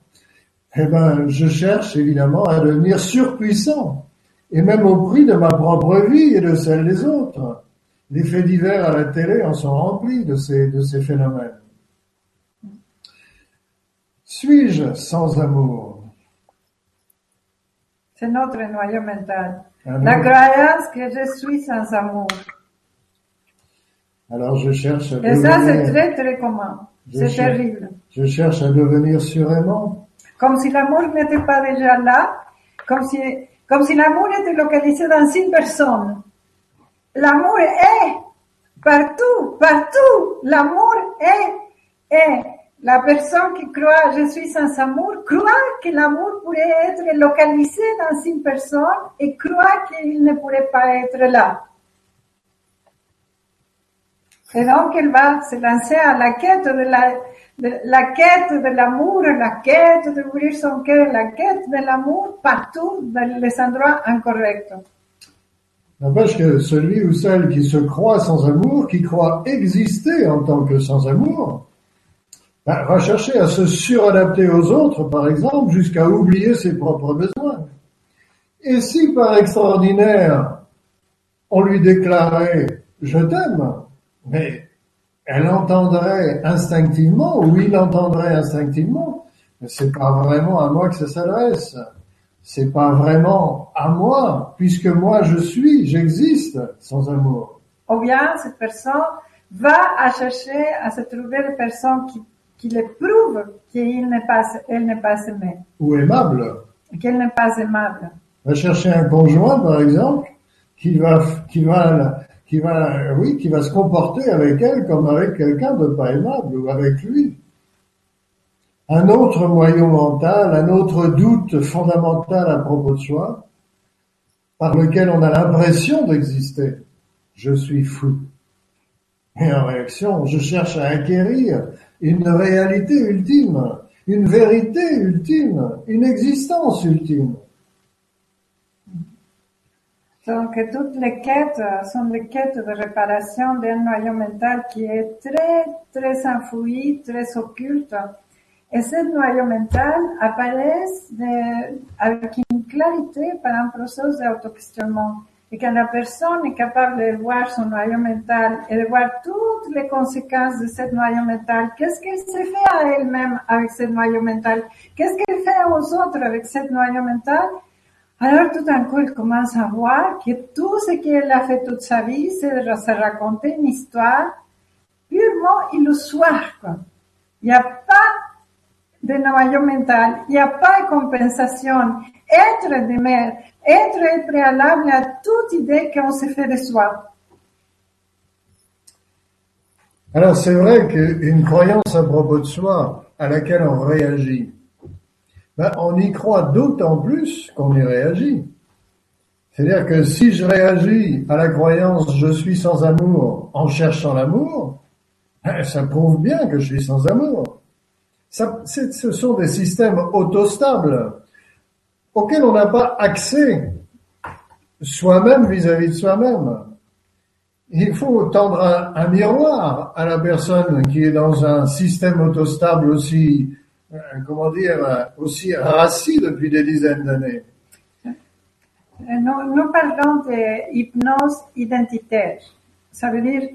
eh ben, je cherche évidemment à devenir surpuissant, et même au prix de ma propre vie et de celle des autres. Les faits divers à la télé en sont remplis de ces, de ces phénomènes. Suis-je sans amour? C'est notre noyau mental. La croyance que je suis sans amour. Alors je cherche à Et ça, c'est très, très commun. C'est terrible. Je cherche à devenir surément comme si l'amour n'était pas déjà là, comme si, comme si l'amour était localisé dans une personne. L'amour est partout, partout. L'amour est, est. La personne qui croit je suis sans amour croit que l'amour pourrait être localisé dans une personne et croit qu'il ne pourrait pas être là. Et donc elle va se lancer à la quête de la, la quête de l'amour, la quête d'ouvrir son cœur, la quête de l'amour partout dans les endroits incorrects. N'empêche que celui ou celle qui se croit sans amour, qui croit exister en tant que sans amour, ben, va chercher à se suradapter aux autres, par exemple, jusqu'à oublier ses propres besoins. Et si par extraordinaire, on lui déclarait je t'aime, mais elle entendrait instinctivement, ou il entendrait instinctivement, mais c'est pas vraiment à moi que ça s'adresse. C'est pas vraiment à moi, puisque moi je suis, j'existe sans amour. Ou bien cette personne va à chercher à se trouver des personnes qui, qui le prouvent qu'elle n'est pas, elle n'est pas aimée. Ou aimable. Qu'elle n'est pas aimable. Va chercher un conjoint, par exemple, qui va, qui va qui va, oui, qui va se comporter avec elle comme avec quelqu'un de pas aimable ou avec lui. un autre moyen mental, un autre doute fondamental à propos de soi, par lequel on a l'impression d'exister. Je suis fou. Et en réaction, je cherche à acquérir une réalité ultime, une vérité ultime, une existence ultime. Donc, toutes les quêtes sont des quêtes de réparation d'un noyau mental qui est très, très enfoui, très occulte. Et ce noyau mental apparaît avec une clarité par un processus d'auto-questionnement. Et quand la personne est capable de voir son noyau mental et de voir toutes les conséquences de ce noyau mental, qu'est-ce qu'elle se fait à elle-même avec ce noyau mental, qu'est-ce qu'elle fait aux autres avec ce noyau mental, alors tout d'un coup, elle commence à voir que tout ce qu'elle a fait toute sa vie, c'est de se raconter une histoire purement illusoire. Quoi. Il n'y a pas de noyau mental, il n'y a pas de compensation. Être de mère, être est préalable à toute idée qu'on se fait de soi. Alors c'est vrai qu'une croyance à propos de soi à laquelle on réagit, ben, on y croit d'autant plus qu'on y réagit. C'est-à-dire que si je réagis à la croyance je suis sans amour en cherchant l'amour, ben, ça prouve bien que je suis sans amour. Ça, ce sont des systèmes autostables auxquels on n'a pas accès soi-même vis-à-vis de soi-même. Il faut tendre un, un, miroir à la personne qui est dans un système autostable aussi comment dire, euh, aussi rassis depuis des dizaines d'années. Euh, nous, nous, parlons de hypnose identitaire. Ça veut dire,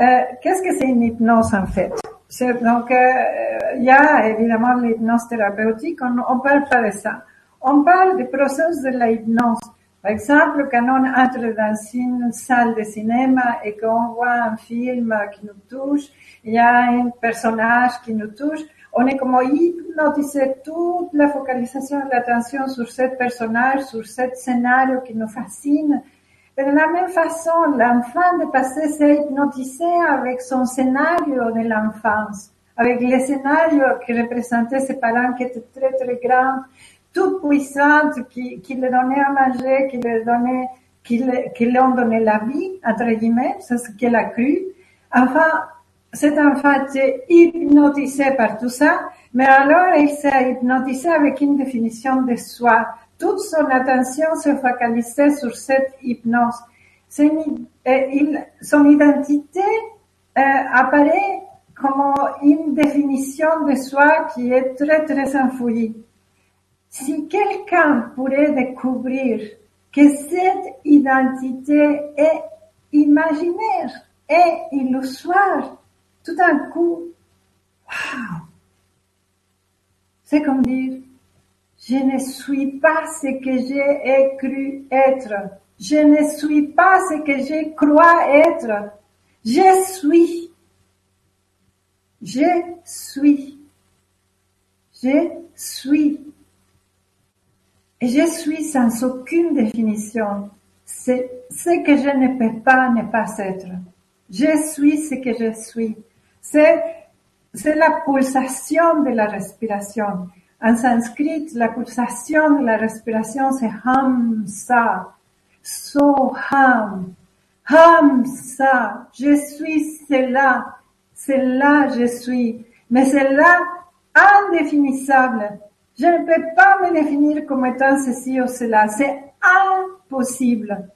euh, qu'est-ce que c'est une hypnose en fait? Donc, il y a évidemment l'hypnose thérapeutique, on, on parle pas de ça. On parle du processus de la hypnose. Par exemple, quand on entre dans une salle de cinéma et qu'on voit un film qui nous touche, il y a un personnage qui nous touche, on est comme hypnotisé toute la focalisation de l'attention sur ce personnage, sur ce scénario qui nous fascine. Mais de la même façon, l'enfant de passé s'est hypnotisé avec son scénario de l'enfance, avec les scénarios qui représentaient ses parents qui étaient très très grands, tout puissantes, qui, qui le donnaient à manger, qui le donnaient, qui, le, qui ont donné la vie, entre guillemets, c'est ce qu'elle a cru. Enfin, cet enfant était hypnotisé par tout ça, mais alors il s'est hypnotisé avec une définition de soi. Toute son attention se focalisait sur cette hypnose. Il, son identité euh, apparaît comme une définition de soi qui est très très enfouie. Si quelqu'un pourrait découvrir que cette identité est imaginaire et illusoire, tout d'un coup, waouh, c'est comme dire, je ne suis pas ce que j'ai cru être. Je ne suis pas ce que je crois être. Je suis. Je suis. Je suis. Et je suis sans aucune définition. C'est ce que je ne peux pas ne pas être. Je suis ce que je suis. C'est, c'est la pulsation de la respiration. En sanskrit, la pulsation de la respiration, c'est hamsa. So ham. Hamsa. Je suis cela. Cela je suis. Mais c'est là indéfinissable. Je ne peux pas me définir comme étant ceci ou cela. C'est impossible.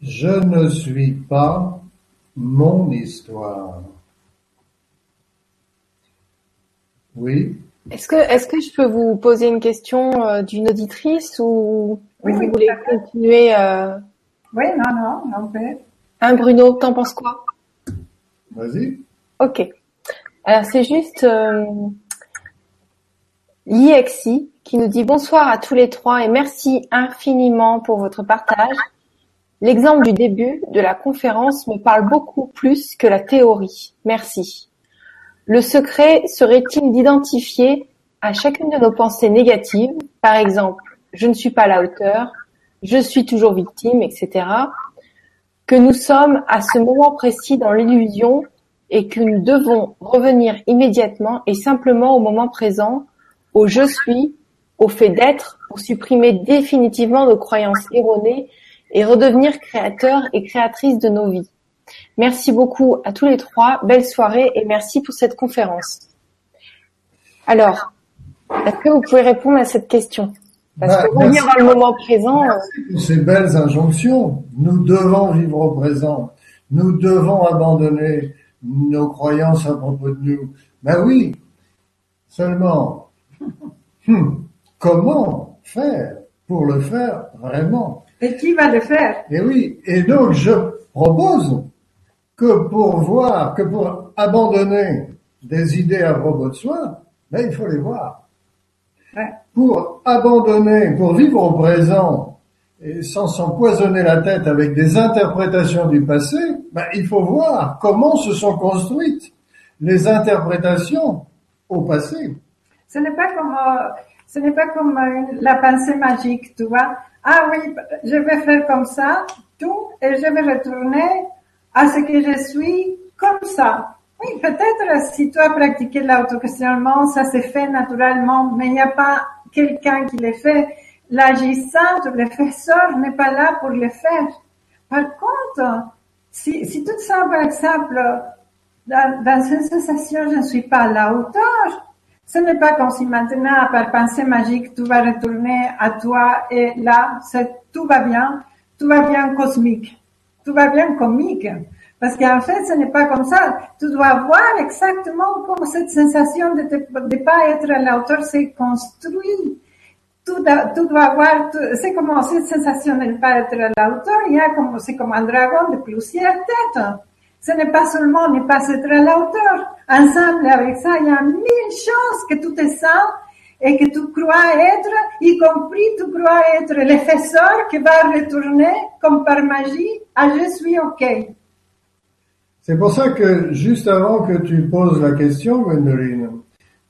Je ne suis pas mon histoire. Oui. Est-ce que, est-ce que je peux vous poser une question euh, d'une auditrice ou oui, vous oui, voulez continuer euh... Oui, non, non, non, peut. Hein, Bruno, t'en penses quoi? Vas-y. Ok. Alors c'est juste euh, Liexi qui nous dit bonsoir à tous les trois et merci infiniment pour votre partage. L'exemple du début de la conférence me parle beaucoup plus que la théorie. Merci. Le secret serait-il d'identifier à chacune de nos pensées négatives, par exemple, je ne suis pas à la hauteur, je suis toujours victime, etc., que nous sommes à ce moment précis dans l'illusion et que nous devons revenir immédiatement et simplement au moment présent, au je suis, au fait d'être, pour supprimer définitivement nos croyances erronées et redevenir créateurs et créatrices de nos vies. Merci beaucoup à tous les trois, belle soirée et merci pour cette conférence. Alors, est-ce que vous pouvez répondre à cette question? Parce Bah, que revenir dans le moment présent, euh, Merci pour ces belles injonctions. Nous devons vivre au présent. Nous devons abandonner nos croyances à propos de nous. Ben oui. Seulement, hum, comment faire pour le faire vraiment? Et qui va le faire? Et oui. Et donc, je propose que pour voir, que pour abandonner des idées à propos de soi, ben, il faut les voir Ouais. pour abandonner, pour vivre au présent, et sans s'empoisonner la tête avec des interprétations du passé, ben, il faut voir comment se sont construites les interprétations au passé. Ce n'est pas comme, euh, ce n'est pas comme euh, la pensée magique, tu vois? Ah oui, je vais faire comme ça, tout, et je vais retourner à ce que je suis comme ça. Oui, peut-être si tu as pratiqué ça s'est fait naturellement, mais il n'y a pas quelqu'un qui le fait. L'agissant, le faiseur n'est pas là pour le faire. Par contre, si, si te sens, par exemple, dans, dans une sensation, je ne suis pas à la hauteur, ce n'est pas comme si maintenant, par pensée magique, tu vas retourner à toi et là, tout va bien, tout va bien cosmique, tout va bien comique. Parce qu'en fait, ce n'est pas comme ça. Tu dois voir exactement comment cette sensation de ne pas être à la hauteur s'est construite. Tu, dois- tu dois voir, tu- c'est comme cette sensation de ne pas être à la hauteur. Il y a comme, c'est comme un dragon de plusieurs têtes. Ce n'est pas seulement ne pas être à la hauteur. Ensemble avec ça, il y a mille choses que tu te sens et que tu crois être, y compris tu crois être l'effaceur qui va retourner comme par magie à je suis OK. C'est pour ça que juste avant que tu poses la question, Gwendoline,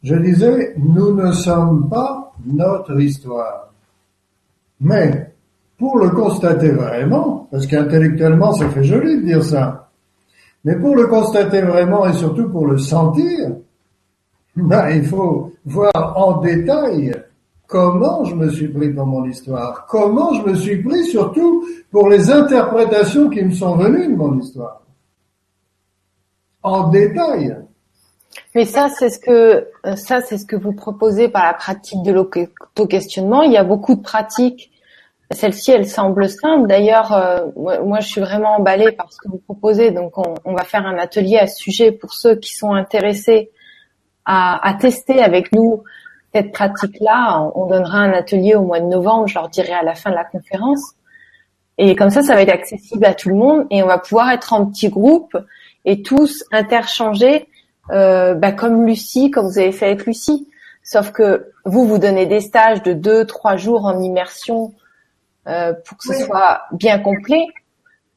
je disais, nous ne sommes pas notre histoire. Mais, pour le constater vraiment, parce qu'intellectuellement ça fait joli de dire ça, mais pour le constater vraiment et surtout pour le sentir, ben, il faut voir en détail comment je me suis pris pour mon histoire, comment je me suis pris surtout pour les interprétations qui me sont venues de mon histoire en détail. Mais ça, c'est ce que ça, c'est ce que vous proposez par la pratique de l'auto-questionnement. Il y a beaucoup de pratiques. Celle-ci, elle semble simple. D'ailleurs, euh, moi, je suis vraiment emballée par ce que vous proposez. Donc, on, va faire un atelier à ce sujet pour ceux qui sont intéressés à, à tester avec nous cette pratique-là. On donnera un atelier au mois de novembre. Je leur dirai à la fin de la conférence. Et comme ça, ça va être accessible à tout le monde et on va pouvoir être en petits groupes et tous interchanger, euh, bah, comme Lucie, comme vous avez fait avec Lucie. Sauf que vous, vous donnez des stages de deux, trois jours en immersion euh, pour que ce Oui. soit bien complet.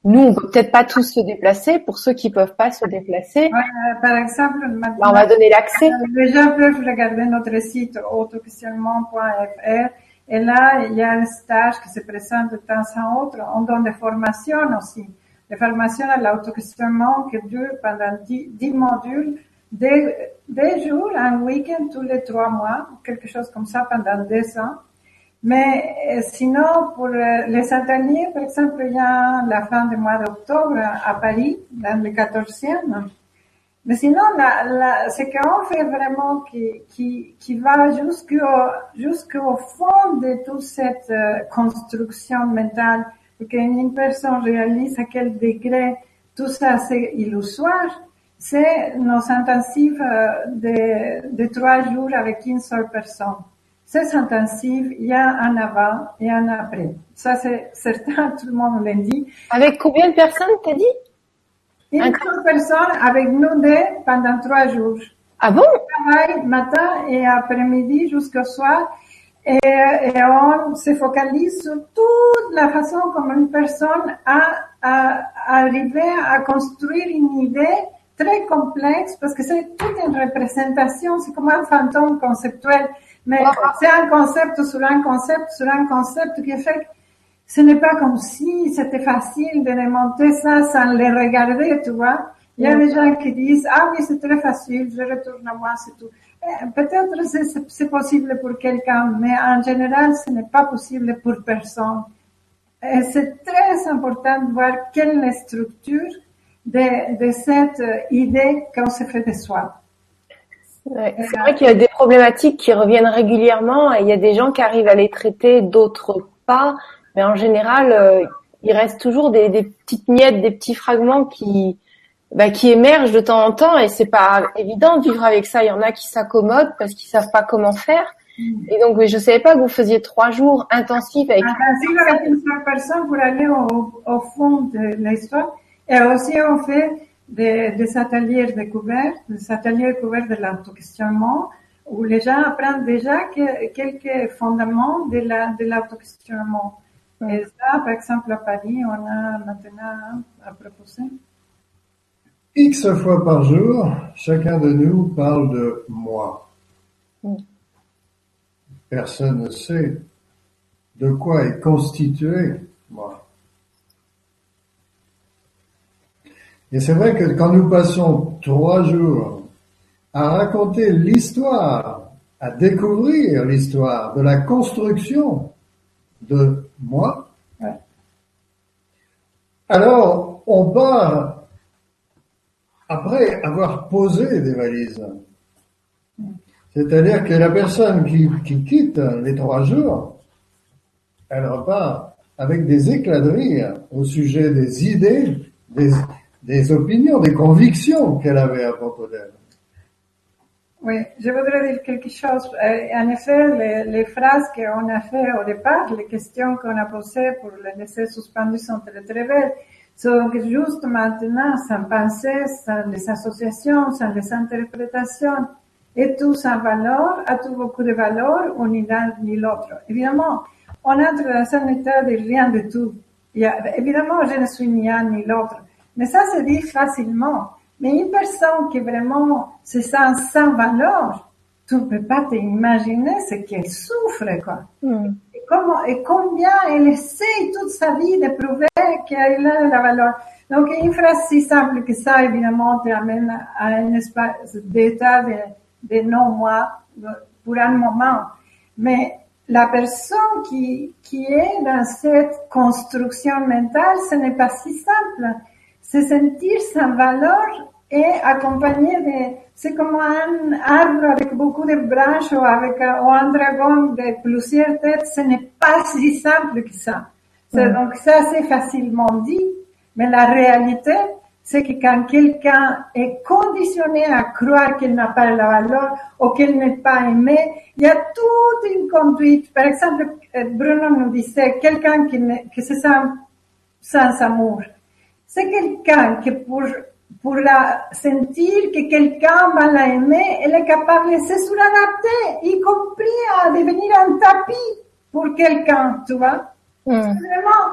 Nous, on peut peut-être pas tous se déplacer. Pour ceux qui peuvent pas se déplacer, Euh, par exemple, bah, maintenant, on va donner l'accès. Euh, Les gens peuvent regarder notre site autoquestionnement.fr et là, il y a un stage qui se présente de temps en autre. On donne des formations aussi. Des formations à l'autoquestionnement qui durent pendant 10, 10 modules, des, des jours, un week-end tous les trois mois, quelque chose comme ça pendant deux ans. Mais euh, sinon, pour euh, les ateliers, par exemple, il y a la fin du mois d'octobre à Paris, dans le 14e. Mais sinon, la, la, ce qu'on fait vraiment qui, qui, qui va jusqu'au jusqu'au fond de toute cette euh, construction mentale, pour qu'une personne réalise à quel degré tout ça c'est illusoire, c'est nos intensifs de, de trois jours avec une seule personne. Ces intensifs, il y a un avant et un après. Ça, c'est certain, tout le monde l'a dit. Avec combien de personnes, t'as dit? Une Un- seule personne avec nous deux pendant trois jours. Ah bon? Travaille matin et après-midi jusqu'au soir et, et on se focalise sur toute la façon comme une personne a, a arrivé à construire une idée très complexe parce que c'est toute une représentation, c'est comme un fantôme conceptuel, mais c'est un concept sur un concept sur un concept qui fait que ce n'est pas comme si c'était facile de remonter ça sans les regarder, tu vois. Il y a des gens qui disent, ah oui, c'est très facile, je retourne à moi, c'est tout. Eh, Peut-être c'est possible pour quelqu'un, mais en général, ce n'est pas possible pour personne. C'est très important de voir quelle est la structure de, de cette idée qu'on se fait de soi. Ouais, c'est vrai qu'il y a des problématiques qui reviennent régulièrement et il y a des gens qui arrivent à les traiter, d'autres pas. Mais en général, euh, il reste toujours des, des, petites miettes, des petits fragments qui, bah, qui émergent de temps en temps et c'est pas évident de vivre avec ça. Il y en a qui s'accommodent parce qu'ils savent pas comment faire. Et donc, je savais pas que vous faisiez trois jours intensifs avec. Intensifs avec une seule personne pour aller au, au fond de l'histoire. Et aussi, on fait des, des ateliers découverts, des ateliers découverts de l'auto-questionnement, où les gens apprennent déjà que, quelques fondements de la, de l'auto-questionnement. Et ça, par exemple, à Paris, on a maintenant à proposer. X fois par jour, chacun de nous parle de moi. Personne ne sait de quoi est constitué moi. Et c'est vrai que quand nous passons trois jours à raconter l'histoire, à découvrir l'histoire de la construction de moi, Ouais. alors on part après avoir posé des valises. C'est-à-dire que la personne qui, qui quitte les trois jours, elle repart avec des éclats de rire au sujet des idées, des, des opinions, des convictions qu'elle avait à propos d'elle. Oui, je voudrais dire quelque chose. Euh, en effet, les, les phrases qu'on a fait au départ, les questions qu'on a posées pour les laisser suspendus sont très très belles. Donc, juste maintenant, sans penser, sans les associations, sans les interprétations, et tout sans valeur, a tout beaucoup de valeur, ou ni l'un ni l'autre. Évidemment, on entre dans un état de rien du tout. Évidemment, je ne suis ni un ni l'autre. Mais ça se dit facilement. Mais une personne qui vraiment se sent sans valeur, tu ne peux pas t'imaginer ce qu'elle souffre, quoi. Hmm. Et, comment, et combien elle essaie toute sa vie de prouver qu'elle a la valeur. Donc, une phrase si simple que ça, évidemment, t'amène à un espace d'état de, de non-moi pour un moment. Mais la personne qui, qui est dans cette construction mentale, ce n'est pas si simple. Se sentir sans valeur et accompagné de, c'est comme un arbre avec beaucoup de branches ou avec un, ou un dragon de plusieurs têtes, ce n'est pas si simple que ça. Donc ça, c'est facilement dit, mais la réalité, c'est que quand quelqu'un est conditionné à croire qu'il n'a pas la valeur ou qu'il n'est pas aimé, il y a toute une conduite. Par exemple, euh, Bruno nous disait, quelqu'un qui, qui se sent sans amour, c'est quelqu'un qui pour, pour la sentir que quelqu'un va la aimer, elle est capable de se suradapter, y compris à devenir un tapis pour quelqu'un, tu vois. Hmm. Vraiment,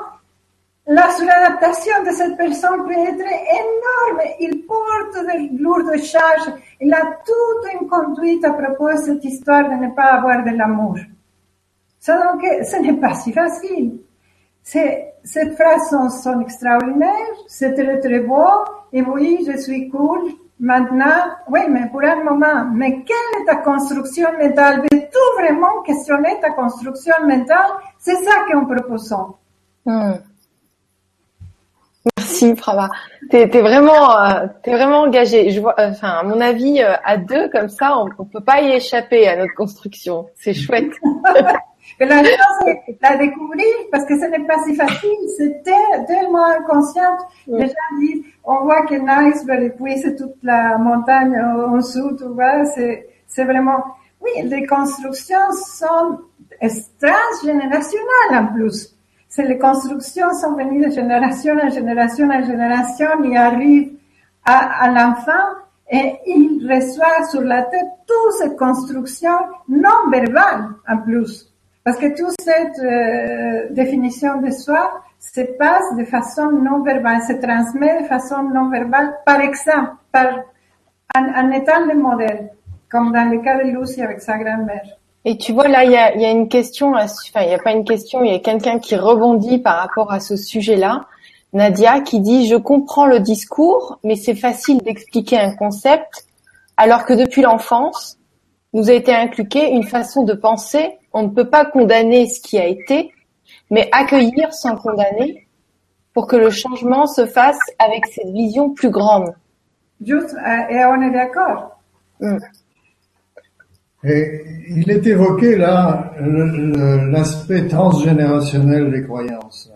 la suradaptation de cette personne peut être énorme. Il porte de lourdes charges. Il a toute une conduite à propos de cette histoire de ne pas avoir de l'amour. Ça, donc, ce n'est pas si facile. C'est, cette phrase sont, sont extraordinaires, c'est très très beau, et oui, je suis cool, maintenant, oui, mais pour un moment, mais quelle est ta construction mentale? Veux-tu vraiment questionner ta construction mentale? C'est ça qu'on propose. Hmm. Merci, Prava. T'es, t'es vraiment, euh, t'es vraiment engagé. Je vois, euh, enfin, à mon avis, euh, à deux comme ça, on, on peut pas y échapper à notre construction. C'est chouette. Que la chose est la découvrir parce que ce n'est pas si facile. C'était tellement inconscient. Les gens disent, on voit que l'iceberg et puis c'est toute la montagne en dessous, tu vois, c'est, c'est vraiment, oui, les constructions sont transgénérationnelles en plus. C'est les constructions sont venues de génération en génération en génération et arrivent à, à l'enfant et il reçoit sur la tête toute cette construction non verbale en plus. Parce que toute cette euh, définition de soi se passe de façon non verbale, se transmet de façon non verbale, par exemple, par en, en étant le modèle, comme dans le cas de Lucie avec sa grand-mère. Et tu vois, là, il y a, une question, enfin, il n'y a pas une question, il y a quelqu'un qui rebondit par rapport à ce sujet-là. Nadia qui dit je comprends le discours, mais c'est facile d'expliquer un concept, alors que depuis l'enfance, nous a été inculqué une façon de penser. On ne peut pas condamner ce qui a été, mais accueillir sans condamner pour que le changement se fasse avec cette vision plus grande. Juste, euh, et on est d'accord. Mm. Et il est évoqué là l'aspect transgénérationnel des croyances.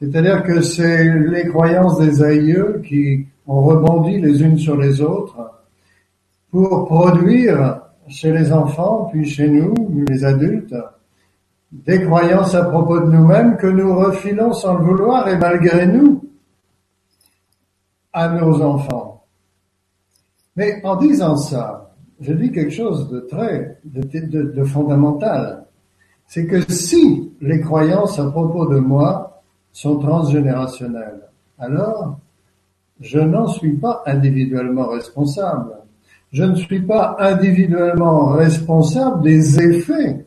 C'est-à-dire que c'est les croyances des aïeux qui ont rebondi les unes sur les autres pour produire chez les enfants, puis chez nous, les adultes, des croyances à propos de nous-mêmes que nous refilons sans le vouloir et malgré nous à nos enfants. Mais en disant ça, je dis quelque chose de très, de, fondamental. C'est que si les croyances à propos de moi sont transgénérationnelles, alors je n'en suis pas individuellement responsable. Je ne suis pas individuellement responsable des effets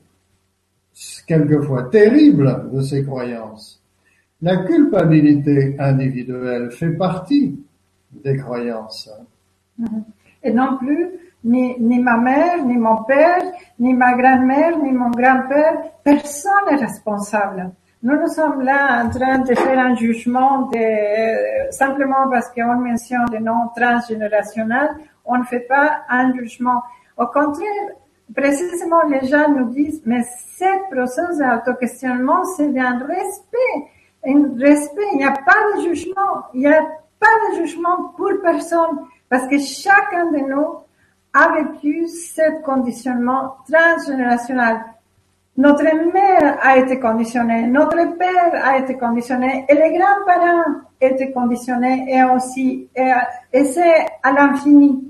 quelquefois terribles de ces croyances. La culpabilité individuelle fait partie des croyances. Mm-hmm. Et non plus, ni, ma mère, ni mon père, ni ma grand-mère, ni mon grand-père, personne n'est responsable. Nous nous sommes là en train de faire un jugement de, simplement parce qu'on mentionne le nom transgénérationnel, on ne fait pas un jugement. Au contraire, précisément les gens nous disent, mais ce processus d'auto-questionnement, c'est un respect. Un respect, il n'y a pas de jugement. Il n'y a pas de jugement pour personne. Parce que chacun de nous a vécu ce conditionnement transgénérationnel. Notre mère a été conditionnée, notre père a été conditionné, et les grands-parents étaient conditionnés, et aussi, et, et c'est à l'infini.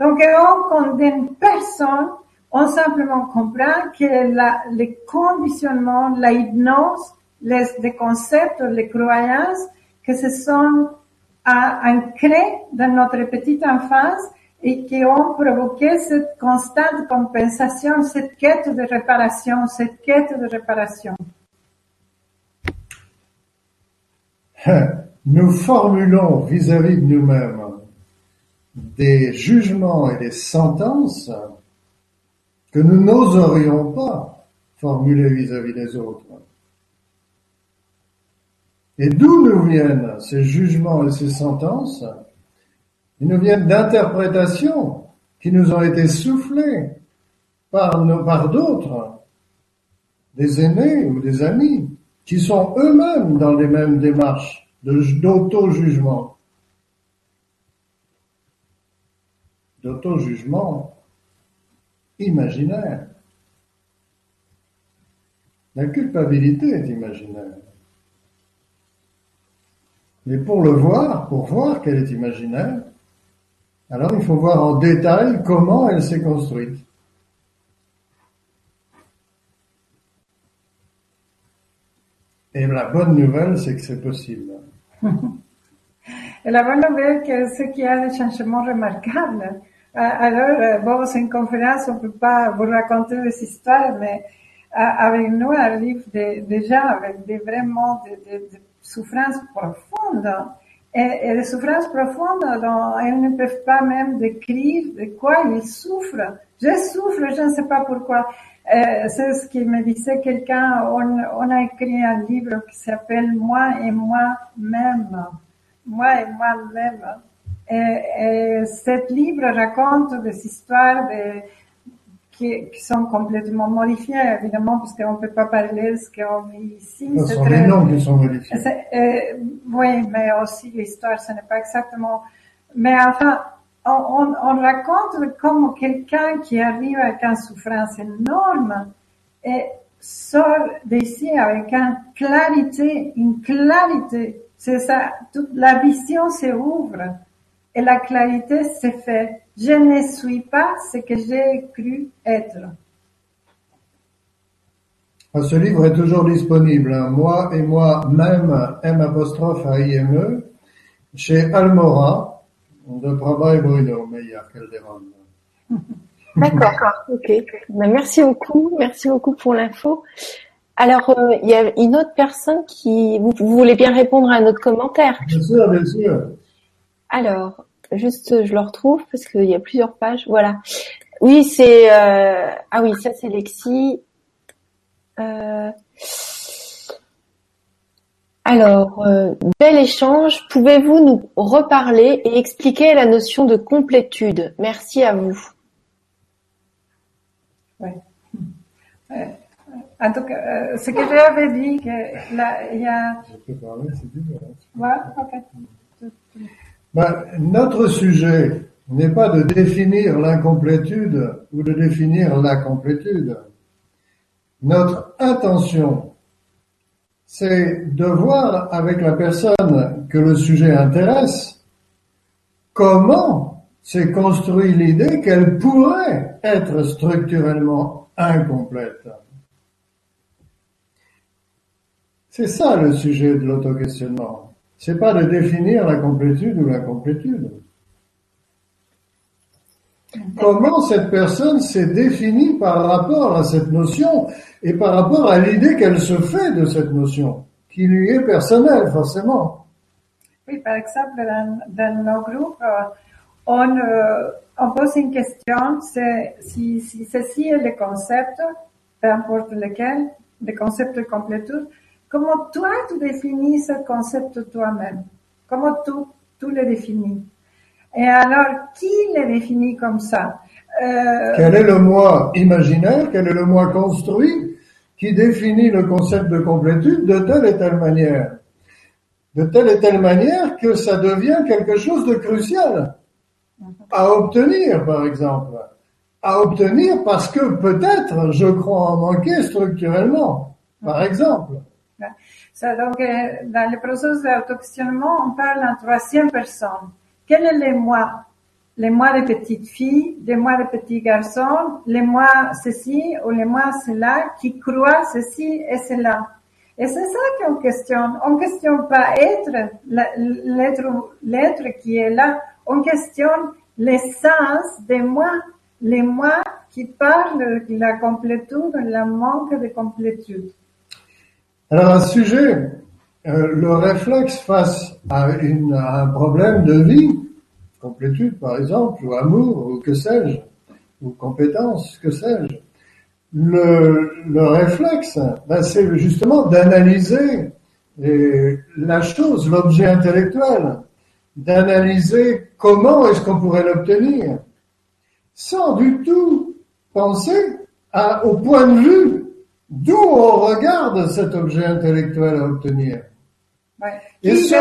Donc, on condamne personne, on simplement comprend que les conditionnements, la hypnose, les, les concepts, les croyances, que ce sont ancrés dans notre petite enfance et qui ont provoqué cette constante compensation, cette quête de réparation, cette quête de réparation. Nous formulons vis-à-vis de nous-mêmes des jugements et des sentences que nous n'oserions pas formuler vis-à-vis des autres. Et d'où nous viennent ces jugements et ces sentences? Ils nous viennent d'interprétations qui nous ont été soufflées par, par d'autres, des aînés ou des amis, qui sont eux-mêmes dans les mêmes démarches d'auto-jugement. D'auto-jugement imaginaire. La culpabilité est imaginaire. Mais pour le voir, pour voir qu'elle est imaginaire, alors il faut voir en détail comment elle s'est construite. Et la bonne nouvelle, c'est que c'est possible. Et la bonne nouvelle, c'est qu'il y a des changements remarquables. Alors, euh, bon, c'est une conférence, on peut pas vous raconter des histoires, mais avec nous arrivent des, des gens avec des vraiment des, souffrances profondes. Et, et les souffrances profondes dont elles ne peuvent pas même décrire de quoi ils souffrent. Je souffre, je ne sais pas pourquoi. Euh, c'est ce qui me disait quelqu'un. On, on, a écrit un livre qui s'appelle Moi et moi-même. Moi et moi-même. Et, et cet livre raconte des histoires de qui, qui, sont complètement modifiés, évidemment, parce qu'on ne peut pas parler ce qu'on vit ici. Ce sont les noms qui sont modifiés. Euh, oui, mais aussi l'histoire, ce n'est pas exactement... Mais enfin, on, on, on raconte comme quelqu'un qui arrive avec une souffrance énorme et sort d'ici avec une clarité, une clarité. C'est ça, toute la vision se ouvre et la clarité se fait. Je ne suis pas ce que j'ai cru être. Ce livre est toujours disponible, hein. moi et moi-même, M E, chez Almora, de Prabha et Bruno Meillard Calderon. D'accord, ok. Ben, merci beaucoup, merci beaucoup pour l'info. Alors, euh, il y a une autre personne qui... Vous, vous, voulez bien répondre à un autre commentaire? Bien sûr, bien sûr. Alors, juste, je le retrouve parce qu'il y a plusieurs pages. Voilà. Oui, c'est... Euh... Ah oui, ça c'est Lexi. Euh... Alors, euh, bel échange. Pouvez-vous nous reparler et expliquer la notion de complétude? Merci à vous. Oui. Euh, en tout cas, euh, ce que j'avais dit, que là, il y a... Je peux parler, c'est bien. Ouais, ok. Ben, notre sujet n'est pas de définir l'incomplétude ou de définir la complétude. Notre intention, c'est de voir avec la personne que le sujet intéresse comment s'est construit l'idée qu'elle pourrait être structurellement incomplète. C'est ça le sujet de l'autoquestionnement. C'est pas de définir la complétude ou l'incomplétude. Comment cette personne s'est définie par rapport à cette notion et par rapport à l'idée qu'elle se fait de cette notion, qui lui est personnelle forcément? Oui, par exemple, dans, nos groupes, euh, on, euh, on pose une question, c'est si, si ceci est le concept, peu importe lequel, le concept de complétude, comment toi tu définis ce concept toi-même? Comment tu, tu le définis Et alors, qui le définit comme ça? Euh... Quel est le moi imaginaire? Quel est le moi construit qui définit le concept de complétude de telle et telle manière? De telle et telle manière que ça devient quelque chose de crucial à obtenir, par exemple. À obtenir parce que peut-être je crois en manquer structurellement, par exemple. Ça, donc, dans le processus d'auto-questionnement, on parle en troisième personne. Quel est le moi Les moi de petites filles, les moi de petits garçons, les moi ceci ou les moi cela qui croient ceci et cela. Et c'est ça qu'on questionne. On questionne pas être, l'être, l'être qui est là. On questionne l'essence des moi, les moi qui parlent de la complétude, de la manque de complétude. Alors, un sujet, euh, le réflexe face à, une, à, un problème de vie, complétude par exemple, ou amour, ou que sais-je, ou compétence, que sais-je, le, le réflexe, ben c'est justement d'analyser la chose, l'objet intellectuel, d'analyser comment est-ce qu'on pourrait l'obtenir, sans du tout penser à, au point de vue d'où on regarde cet objet intellectuel à obtenir. Ouais. Et ce,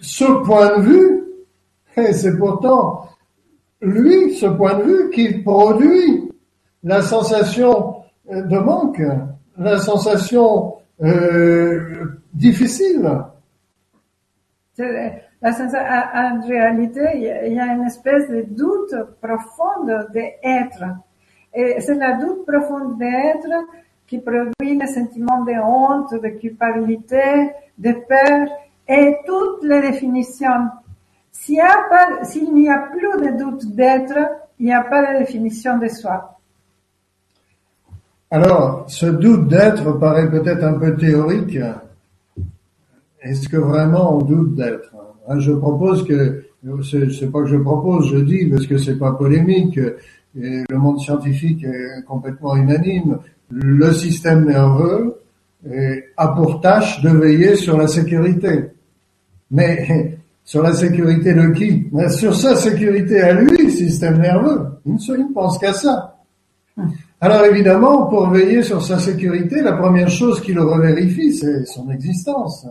ce point de vue, et c'est pourtant lui, ce point de vue, qui produit la sensation de manque, la sensation euh, difficile. En réalité, il y a une espèce de doute profond d'être. Et c'est la doute profonde d'être qui produit le sentiment de honte, de culpabilité, de peur et toutes les définitions. S'il n'y a, plus de doute d'être, il n'y a pas de définition de soi. Alors, ce doute d'être paraît peut-être un peu théorique. Est-ce que vraiment on doute d'être? Hein, Je propose que, c'est pas que je propose, je dis parce que c'est pas polémique. Et le monde scientifique est complètement unanime le système nerveux a pour tâche de veiller sur la sécurité. Mais sur la sécurité de qui? Sur sa sécurité à lui, système nerveux. Il ne pense qu'à ça. Alors évidemment, pour veiller sur sa sécurité, la première chose qu'il revérifie, c'est son existence.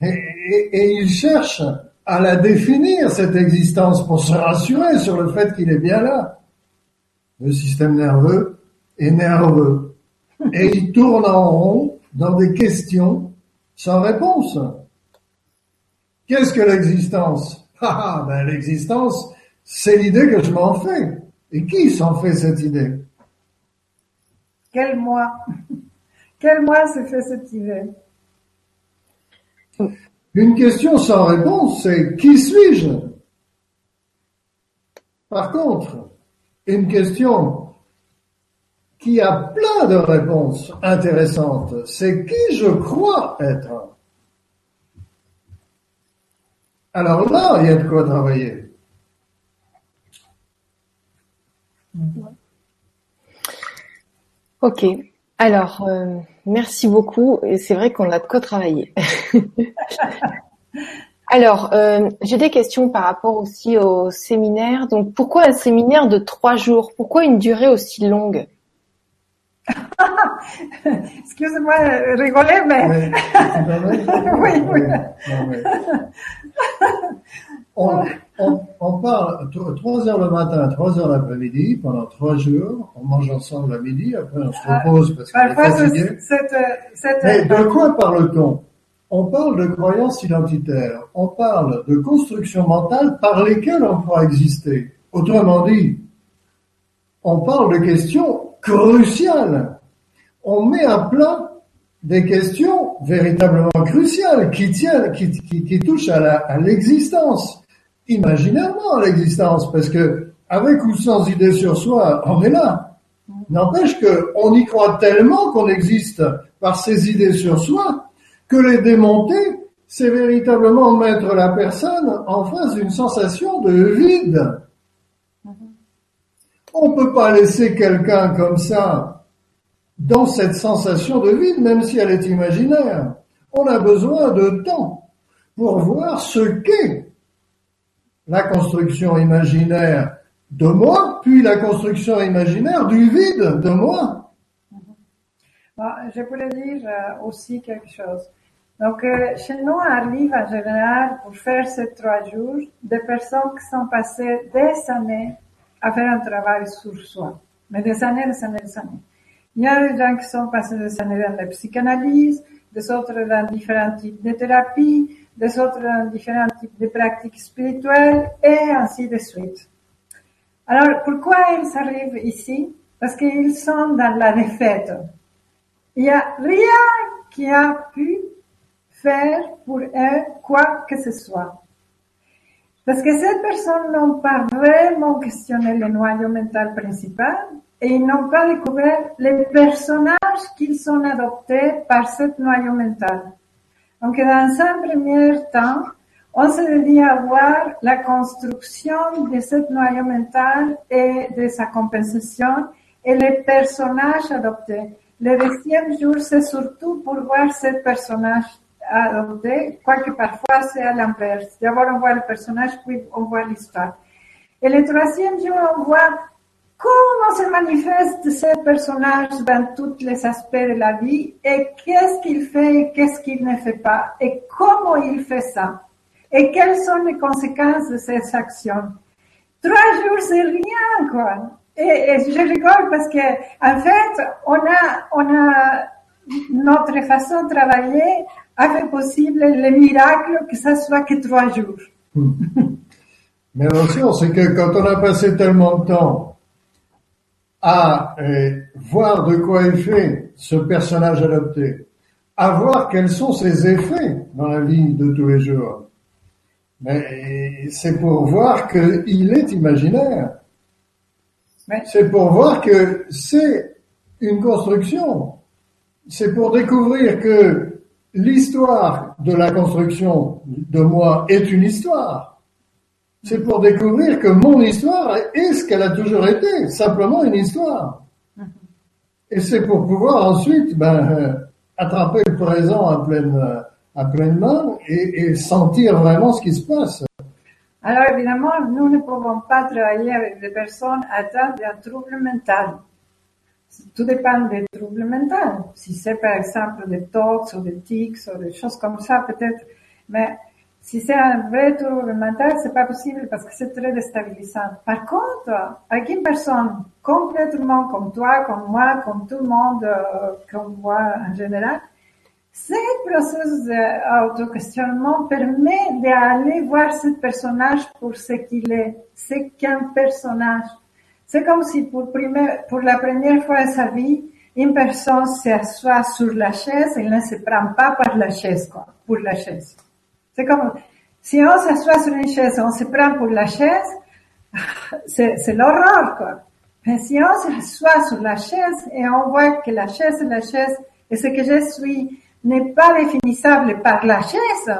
Et, et, il cherche à la définir, cette existence, pour se rassurer sur le fait qu'il est bien là. Le système nerveux est nerveux et il tourne en rond dans des questions sans réponse. Qu'est-ce que l'existence? Ah, ben l'existence, c'est l'idée que je m'en fais. Et qui s'en fait cette idée? Quel moi. Quel moi se fait cette idée? Une question sans réponse, c'est qui suis-je? Par contre, une question qui a plein de réponses intéressantes. C'est qui je crois être. Alors là, il y a de quoi travailler. Ok. Alors, euh, merci beaucoup. C'est vrai qu'on a de quoi travailler. Alors, euh, j'ai des questions par rapport aussi au séminaire. Donc, pourquoi un séminaire de trois jours? Pourquoi une durée aussi longue? Excusez-moi, rigoler, mais... oui, oui. On, on, parle trois heures le matin, trois heures l'après-midi, pendant trois jours. On mange ensemble à midi, après on se ah, repose parce qu'on est fatigué. Mais de quoi parle-t-on? On parle de croyances identitaires. On parle de constructions mentales par lesquelles on pourra exister. Autrement dit, on parle de questions cruciales. On met à plat des questions véritablement cruciales qui tiennent, qui, qui, touchent à l'existence, imaginairement à l'existence, parce que avec ou sans idée sur soi, on est là. N'empêche qu'on y croit tellement qu'on existe par ces idées sur soi que les démonter, c'est véritablement mettre la personne en face d'une sensation de vide. On peut pas laisser quelqu'un comme ça dans cette sensation de vide, même si elle est imaginaire. On a besoin de temps pour voir ce qu'est la construction imaginaire de moi, puis la construction imaginaire du vide de moi. je voulais dire euh, aussi quelque chose. Donc, euh, chez nous arrive en général pour faire ces trois jours des personnes qui sont passées des années à faire un travail sur soi. Mais des années, des années, des années. Il y a des gens qui sont passés des années dans la psychanalyse, des autres dans différents types de thérapies, des autres dans différents types de pratiques spirituelles et ainsi de suite. Alors, pourquoi ils arrivent ici? Parce qu'ils sont dans la défaite. Il n'y a rien qui a pu faire pour eux quoi que ce soit. Parce que ces personnes n'ont pas vraiment questionné le noyau mental principal et ils n'ont pas découvert les personnages qu'ils ont adoptés par ce noyau mental. Donc, dans un premier temps, on se dédie à voir la construction de ce noyau mental et de sa compensation et les personnages adoptés. Le deuxième jour, c'est surtout pour voir ce personnage adopté, quoique parfois c'est à l'inverse. D'abord, on voit le personnage, puis on voit l'histoire. Et le troisième jour, on voit comment se manifeste ce personnage dans tous les aspects de la vie et qu'est-ce qu'il fait et qu'est-ce qu'il ne fait pas et comment il fait ça et quelles sont les conséquences de ces actions? Trois jours, c'est rien, quoi. Et, je rigole parce que, en fait, on a, on a notre façon de travailler a fait possible le miracle que ça soit que trois jours? Mais attention, c'est que quand on a passé tellement de temps à euh, voir de quoi est fait ce personnage adopté, à voir quels sont ses effets dans la vie de tous les jours. Mais c'est pour voir qu'il est imaginaire. C'est pour voir que c'est une construction. C'est pour découvrir que l'histoire de la construction de moi est une histoire c'est pour découvrir que mon histoire est ce qu'elle a toujours été, simplement une histoire. Et c'est pour pouvoir ensuite ben, euh, attraper le présent à pleine, à pleine main et, sentir vraiment ce qui se passe. Alors évidemment, nous ne pouvons pas travailler avec des personnes atteintes d'un trouble mental. Tout dépend des troubles mentaux. Si c'est par exemple des tox ou des tics ou des choses comme ça, peut-être. Mais si c'est un vrai trouble mental, c'est pas possible parce que c'est très déstabilisant. Par contre, avec une personne complètement comme toi, comme moi, comme tout le monde euh, qu'on voit en général, ce processus d'auto-questionnement permet d'aller voir ce personnage pour ce qu'il est. C'est qu'un personnage. C'est comme si pour, la première fois de sa vie, une personne s'assoit sur la chaise et ne se prend pas par la chaise, quoi, pour la chaise. C'est comme si on s'assoit sur une chaise, on se prend pour la chaise, c'est l'horreur, quoi. Mais si on s'assoit sur la chaise et on voit que la chaise est la chaise et ce que je suis n'est pas définissable par la chaise,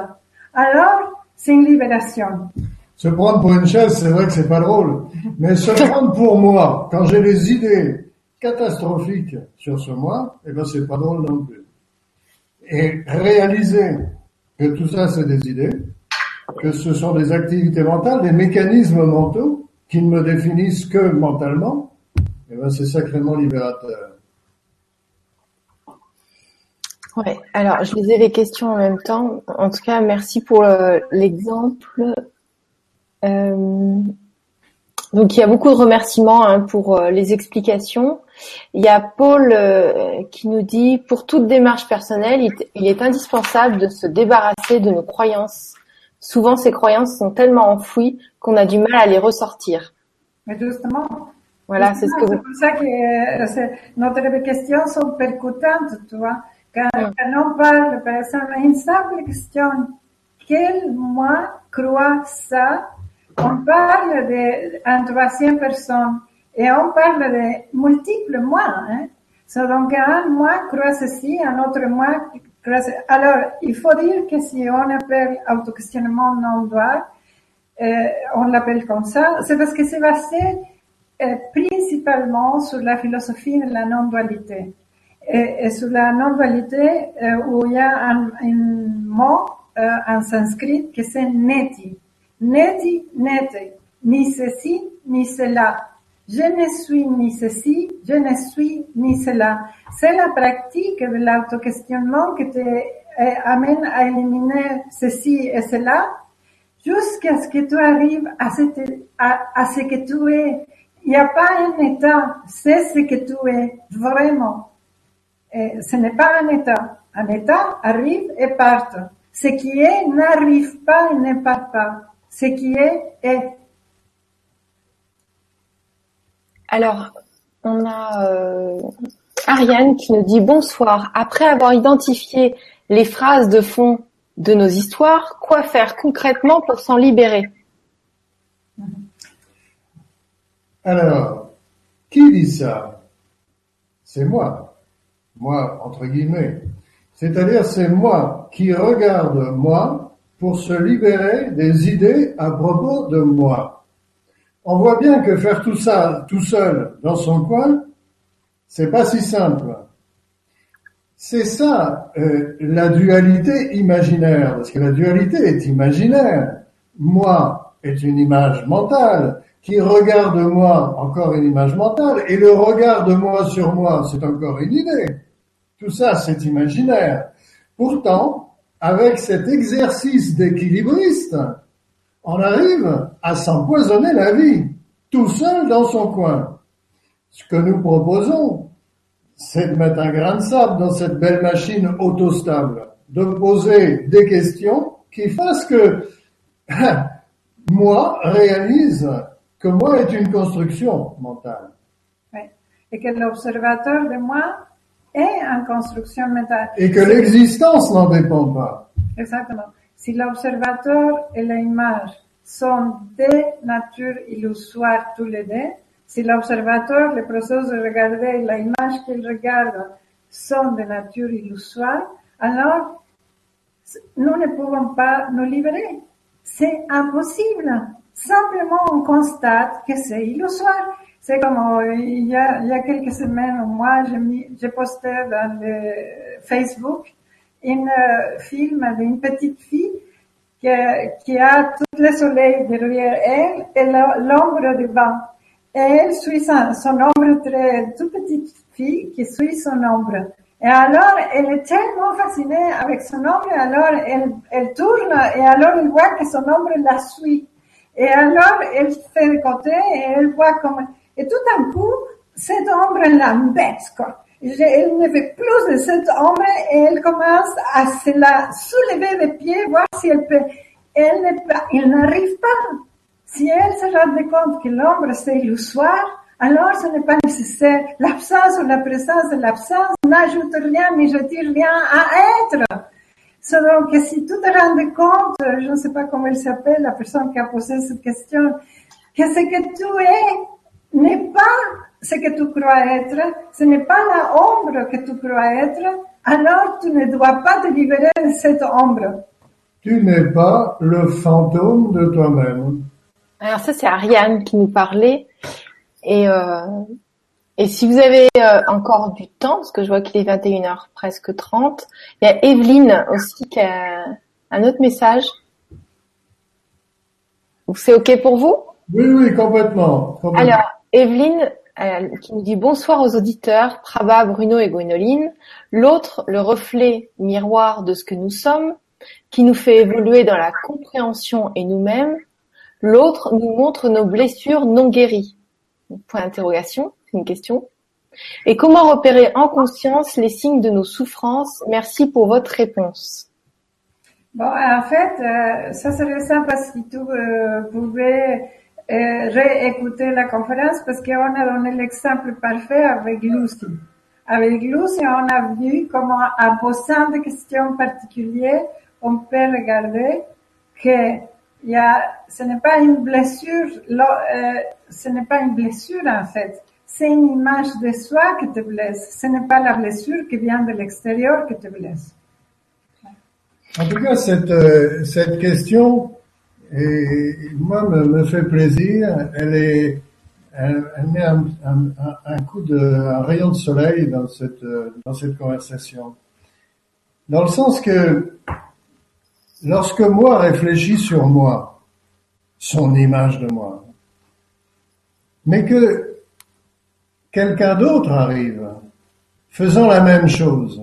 alors c'est une libération. Se prendre pour une chaise, c'est vrai que c'est pas drôle. Mais se prendre pour moi, quand j'ai des idées catastrophiques sur ce moi, eh ben c'est pas drôle non plus. Et réaliser que tout ça c'est des idées, que ce sont des activités mentales, des mécanismes mentaux qui ne me définissent que mentalement, eh ben c'est sacrément libérateur. Ouais. Alors, je lisais les questions en même temps. En tout cas, merci pour euh, l'exemple. Euh, donc, il y a beaucoup de remerciements hein, pour euh, les explications. Il y a Paul qui nous dit, pour toute démarche personnelle, il, est indispensable de se débarrasser de nos croyances. Souvent, ces croyances sont tellement enfouies qu'on a du mal à les ressortir. Mais justement, voilà, c'est ce que C'est pour ça que notre questions sont percutantes, tu vois. Quand, on parle, par exemple, une simple question, quel moi croit ça? On parle de troisième personne et on parle de multiples moi. Hein? donc un moi croit ceci, un autre moi croit ceci. Alors, il faut dire que si on appelle autoquestionnement non-droit, euh, on l'appelle comme ça, c'est parce que c'est basé euh, principalement sur la philosophie de la non-dualité et, sur la non-dualité euh, où il y a un, un mot euh, en sanskrit que c'est neti. Neti, neti. Ni ceci, ni cela. Je ne suis ni ceci, je ne suis ni cela. C'est la pratique de l'auto-questionnement qui te euh, amène à éliminer ceci et cela jusqu'à ce que tu arrives à, ce que tu es. Il n'y a pas un état, c'est ce que tu es vraiment. Ce n'est pas un état. Un état arrive et part. Ce qui est n'arrive pas et ne part pas. Ce qui est est. Alors, on a euh, Ariane qui nous dit bonsoir. Après avoir identifié les phrases de fond de nos histoires, quoi faire concrètement pour s'en libérer? Alors, qui dit ça? C'est moi moi entre guillemets. C'est-à-dire c'est moi qui regarde moi pour se libérer des idées à propos de moi. On voit bien que faire tout ça tout seul dans son coin, c'est pas si simple. C'est ça euh, la dualité imaginaire, parce que la dualité est imaginaire. Moi est une image mentale, qui regarde moi encore une image mentale, et le regard de moi sur moi, c'est encore une idée. Tout ça, c'est imaginaire. Pourtant, avec cet exercice d'équilibriste, on arrive à s'empoisonner la vie, tout seul dans son coin. Ce que nous proposons, c'est de mettre un grain de sable dans cette belle machine autostable, de poser des questions qui fassent que moi réalise que moi est une construction mentale. Et que l'observateur de moi et en construction mentale. Et que l'existence n'en dépend pas. Exactement. Si l'observateur et l'image sont des natures illusoires tous les deux, si l'observateur, le processus de regarder et l'image qu'il regarde sont des natures illusoires, alors nous ne pouvons pas nous libérer. C'est impossible. Simplement, on constate que c'est illusoire. C'est comme euh, il y a, il y a quelques semaines, moi, j'ai posté dans le Facebook une euh, film d'une petite fille qui, qui a tout le soleil derrière elle et l'ombre devant. Et elle suit son, son ombre très, toute petite fille qui suit son ombre. Et alors, elle est tellement fascinée avec son ombre, alors elle, elle tourne et alors elle voit que son ombre la suit. Et alors, elle fait de côté et elle voit comme, et tout d'un coup, cette ombre l'embête. Elle ne veut plus de cette ombre et elle commence à se la soulever des pieds, voir si elle peut. Elle n'arrive pas. Si elle se rend compte que l'ombre c'est illusoire, alors ce n'est pas nécessaire. L'absence ou la présence de l'absence n'ajoute rien, ni retire rien à être. Donc, si tu te rends compte, je ne sais pas comment elle s'appelle, la personne qui a posé cette question, que ce que tu es n'est pas ce que tu crois être, ce n'est pas la ombre que tu crois être, alors tu ne dois pas te libérer de cette ombre. Tu n'es pas le fantôme de toi-même. Alors ça, c'est Ariane qui nous parlait. Et, euh, et si vous avez euh, encore du temps, parce que je vois qu'il est 21h presque 30, il y a Evelyne aussi qui a un autre message. C'est OK pour vous? Oui, oui, complètement. complètement. Alors, Evelyne euh, qui nous dit bonsoir aux auditeurs, Praba, Bruno et Gwénoline. L'autre, le reflet miroir de ce que nous sommes, qui nous fait évoluer dans la compréhension et nous-mêmes. L'autre nous montre nos blessures non guéries. Point d'interrogation, c'est une question. Et comment repérer en conscience les signes de nos souffrances? Merci pour votre réponse. Bon, en fait, euh, ça serait simple si tu euh, pouvais réécouter la conférence parce qu'on a donné l'exemple parfait avec Lucy. Avec Lucy, on a vu comment, en posant des questions particulières, on peut regarder que il y a, ce n'est pas une blessure, euh, ce n'est pas une blessure en fait. C'est une image de soi qui te blesse. Ce n'est pas la blessure qui vient de l'extérieur qui te blesse. En tout cas, cette, euh, cette question, et moi, me, me fait plaisir. Elle est, elle, elle met un, un, un, coup de, un rayon de soleil dans cette, dans cette conversation. Dans le sens que, lorsque moi réfléchis sur moi, son image de moi, mais que quelqu'un d'autre arrive, faisant la même chose,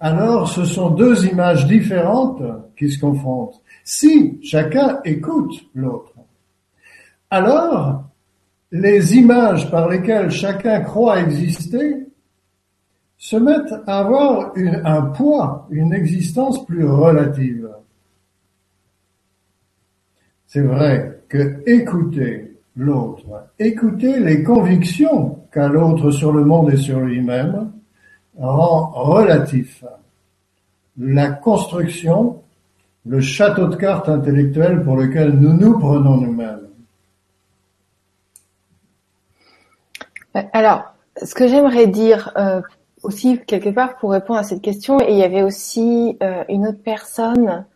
alors ce sont deux images différentes qui se confrontent si chacun écoute l'autre. Alors, les images par lesquelles chacun croit exister se mettent à avoir un poids, une existence plus relative. C'est vrai que écouter l'autre, écouter les convictions qu'a l'autre sur le monde et sur lui-même, rend relatif la construction le château de cartes intellectuel pour lequel nous nous prenons nous-mêmes. Alors, ce que j'aimerais dire euh, aussi quelque part pour répondre à cette question, et il y avait aussi euh, une autre personne,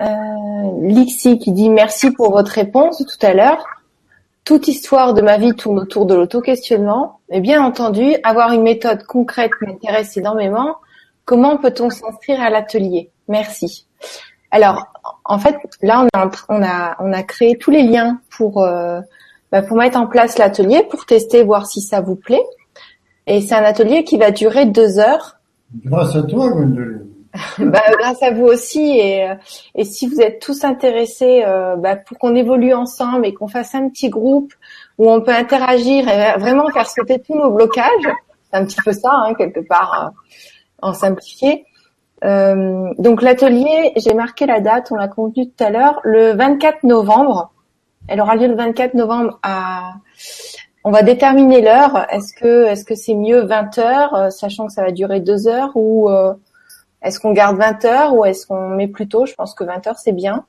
euh, Lixi, qui dit merci pour votre réponse tout à l'heure. Toute histoire de ma vie tourne autour de l'auto-questionnement, mais bien entendu, avoir une méthode concrète m'intéresse énormément. Comment peut-on s'inscrire à l'atelier? Merci. Alors, en fait, là, on a, on a, on a créé tous les liens pour, euh, bah, pour mettre en place l'atelier, pour tester, voir si ça vous plaît. Et c'est un atelier qui va durer deux heures. Grâce à toi, Gwendoline. bah, grâce à vous aussi. Et, et si vous êtes tous intéressés euh, bah, pour qu'on évolue ensemble et qu'on fasse un petit groupe où on peut interagir et vraiment faire sauter tous nos blocages, c'est un petit peu ça, hein, quelque part, euh, en simplifié. Euh, donc l'atelier, j'ai marqué la date, on l'a convenu tout à l'heure, le 24 novembre. Elle aura lieu le 24 novembre à. On va déterminer l'heure. Est-ce que est-ce que c'est mieux 20 heures, euh, sachant que ça va durer deux heures, ou euh, est-ce qu'on garde 20 heures ou est-ce qu'on met plus tôt? Je pense que 20 heures c'est bien.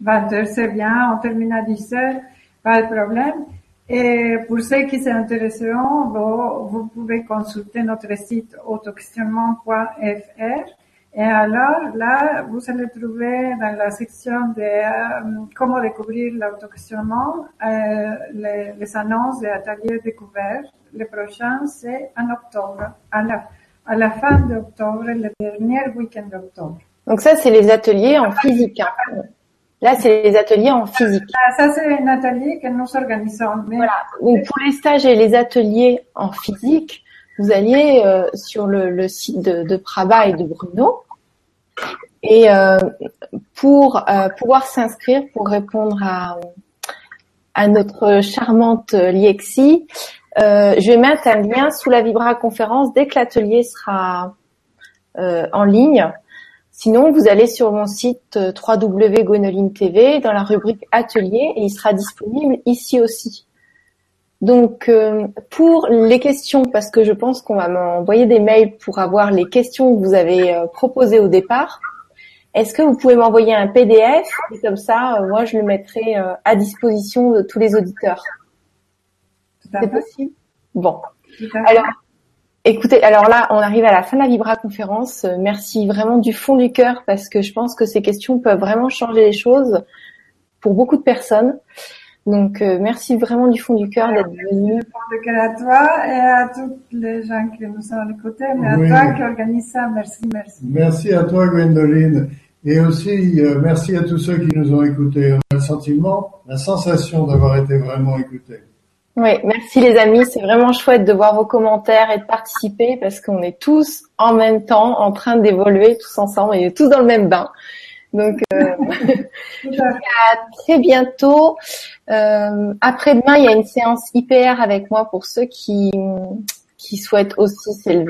20 heures c'est bien. On termine à 10 heures, pas de problème. Et pour ceux qui s'intéresseront, vous, vous pouvez consulter notre site autoquestionnement.fr et alors là, vous allez trouver dans la section de euh, comment découvrir l'autoquestionnement euh, les, les, annonces des ateliers découverts. Le prochain, c'est en octobre, à la, à la fin d'octobre, le dernier week-end d'octobre. Donc ça, c'est les ateliers en physique. Hein. Là, c'est les ateliers en physique. Ah, ça, c'est un atelier que nous organisons. Mais... Voilà. Donc pour les stages et les ateliers en physique, vous alliez euh, sur le, le, site de, de Praba et de Bruno et euh, pour euh, pouvoir s'inscrire, pour répondre à, à notre charmante Liexi, euh, je vais mettre un lien sous la Vibra conférence dès que l'atelier sera en ligne. Sinon, vous allez sur mon site www.gonoline TV dans la rubrique atelier et il sera disponible ici aussi. Donc, pour les questions, parce que je pense qu'on va m'envoyer des mails pour avoir les questions que vous avez proposées au départ, est-ce que vous pouvez m'envoyer un PDF et comme ça, euh, moi, je le mettrai euh, à disposition de tous les auditeurs C'est possible? Bon. Alors, écoutez, alors là, on arrive à la fin de la Vibra conférence. Merci vraiment du fond du cœur parce que je pense que ces questions peuvent vraiment changer les choses pour beaucoup de personnes. Donc, euh, merci vraiment du fond du cœur d'être venu. Du cœur à toi et à tous les gens qui nous sont écoutés, mais à toi qui organise ça, merci, merci. Merci à toi, Gwendoline. Et aussi, euh, merci à tous ceux qui nous ont écoutés. On a le sentiment, la sensation d'avoir été vraiment écoutés. Oui, merci les amis. C'est vraiment chouette de voir vos commentaires et de participer parce qu'on est tous en même temps en train d'évoluer tous ensemble et tous dans le même bain. Donc, euh, à très bientôt. Euh, après-demain, il y a une séance IPR avec moi pour ceux qui, qui souhaitent aussi s'élever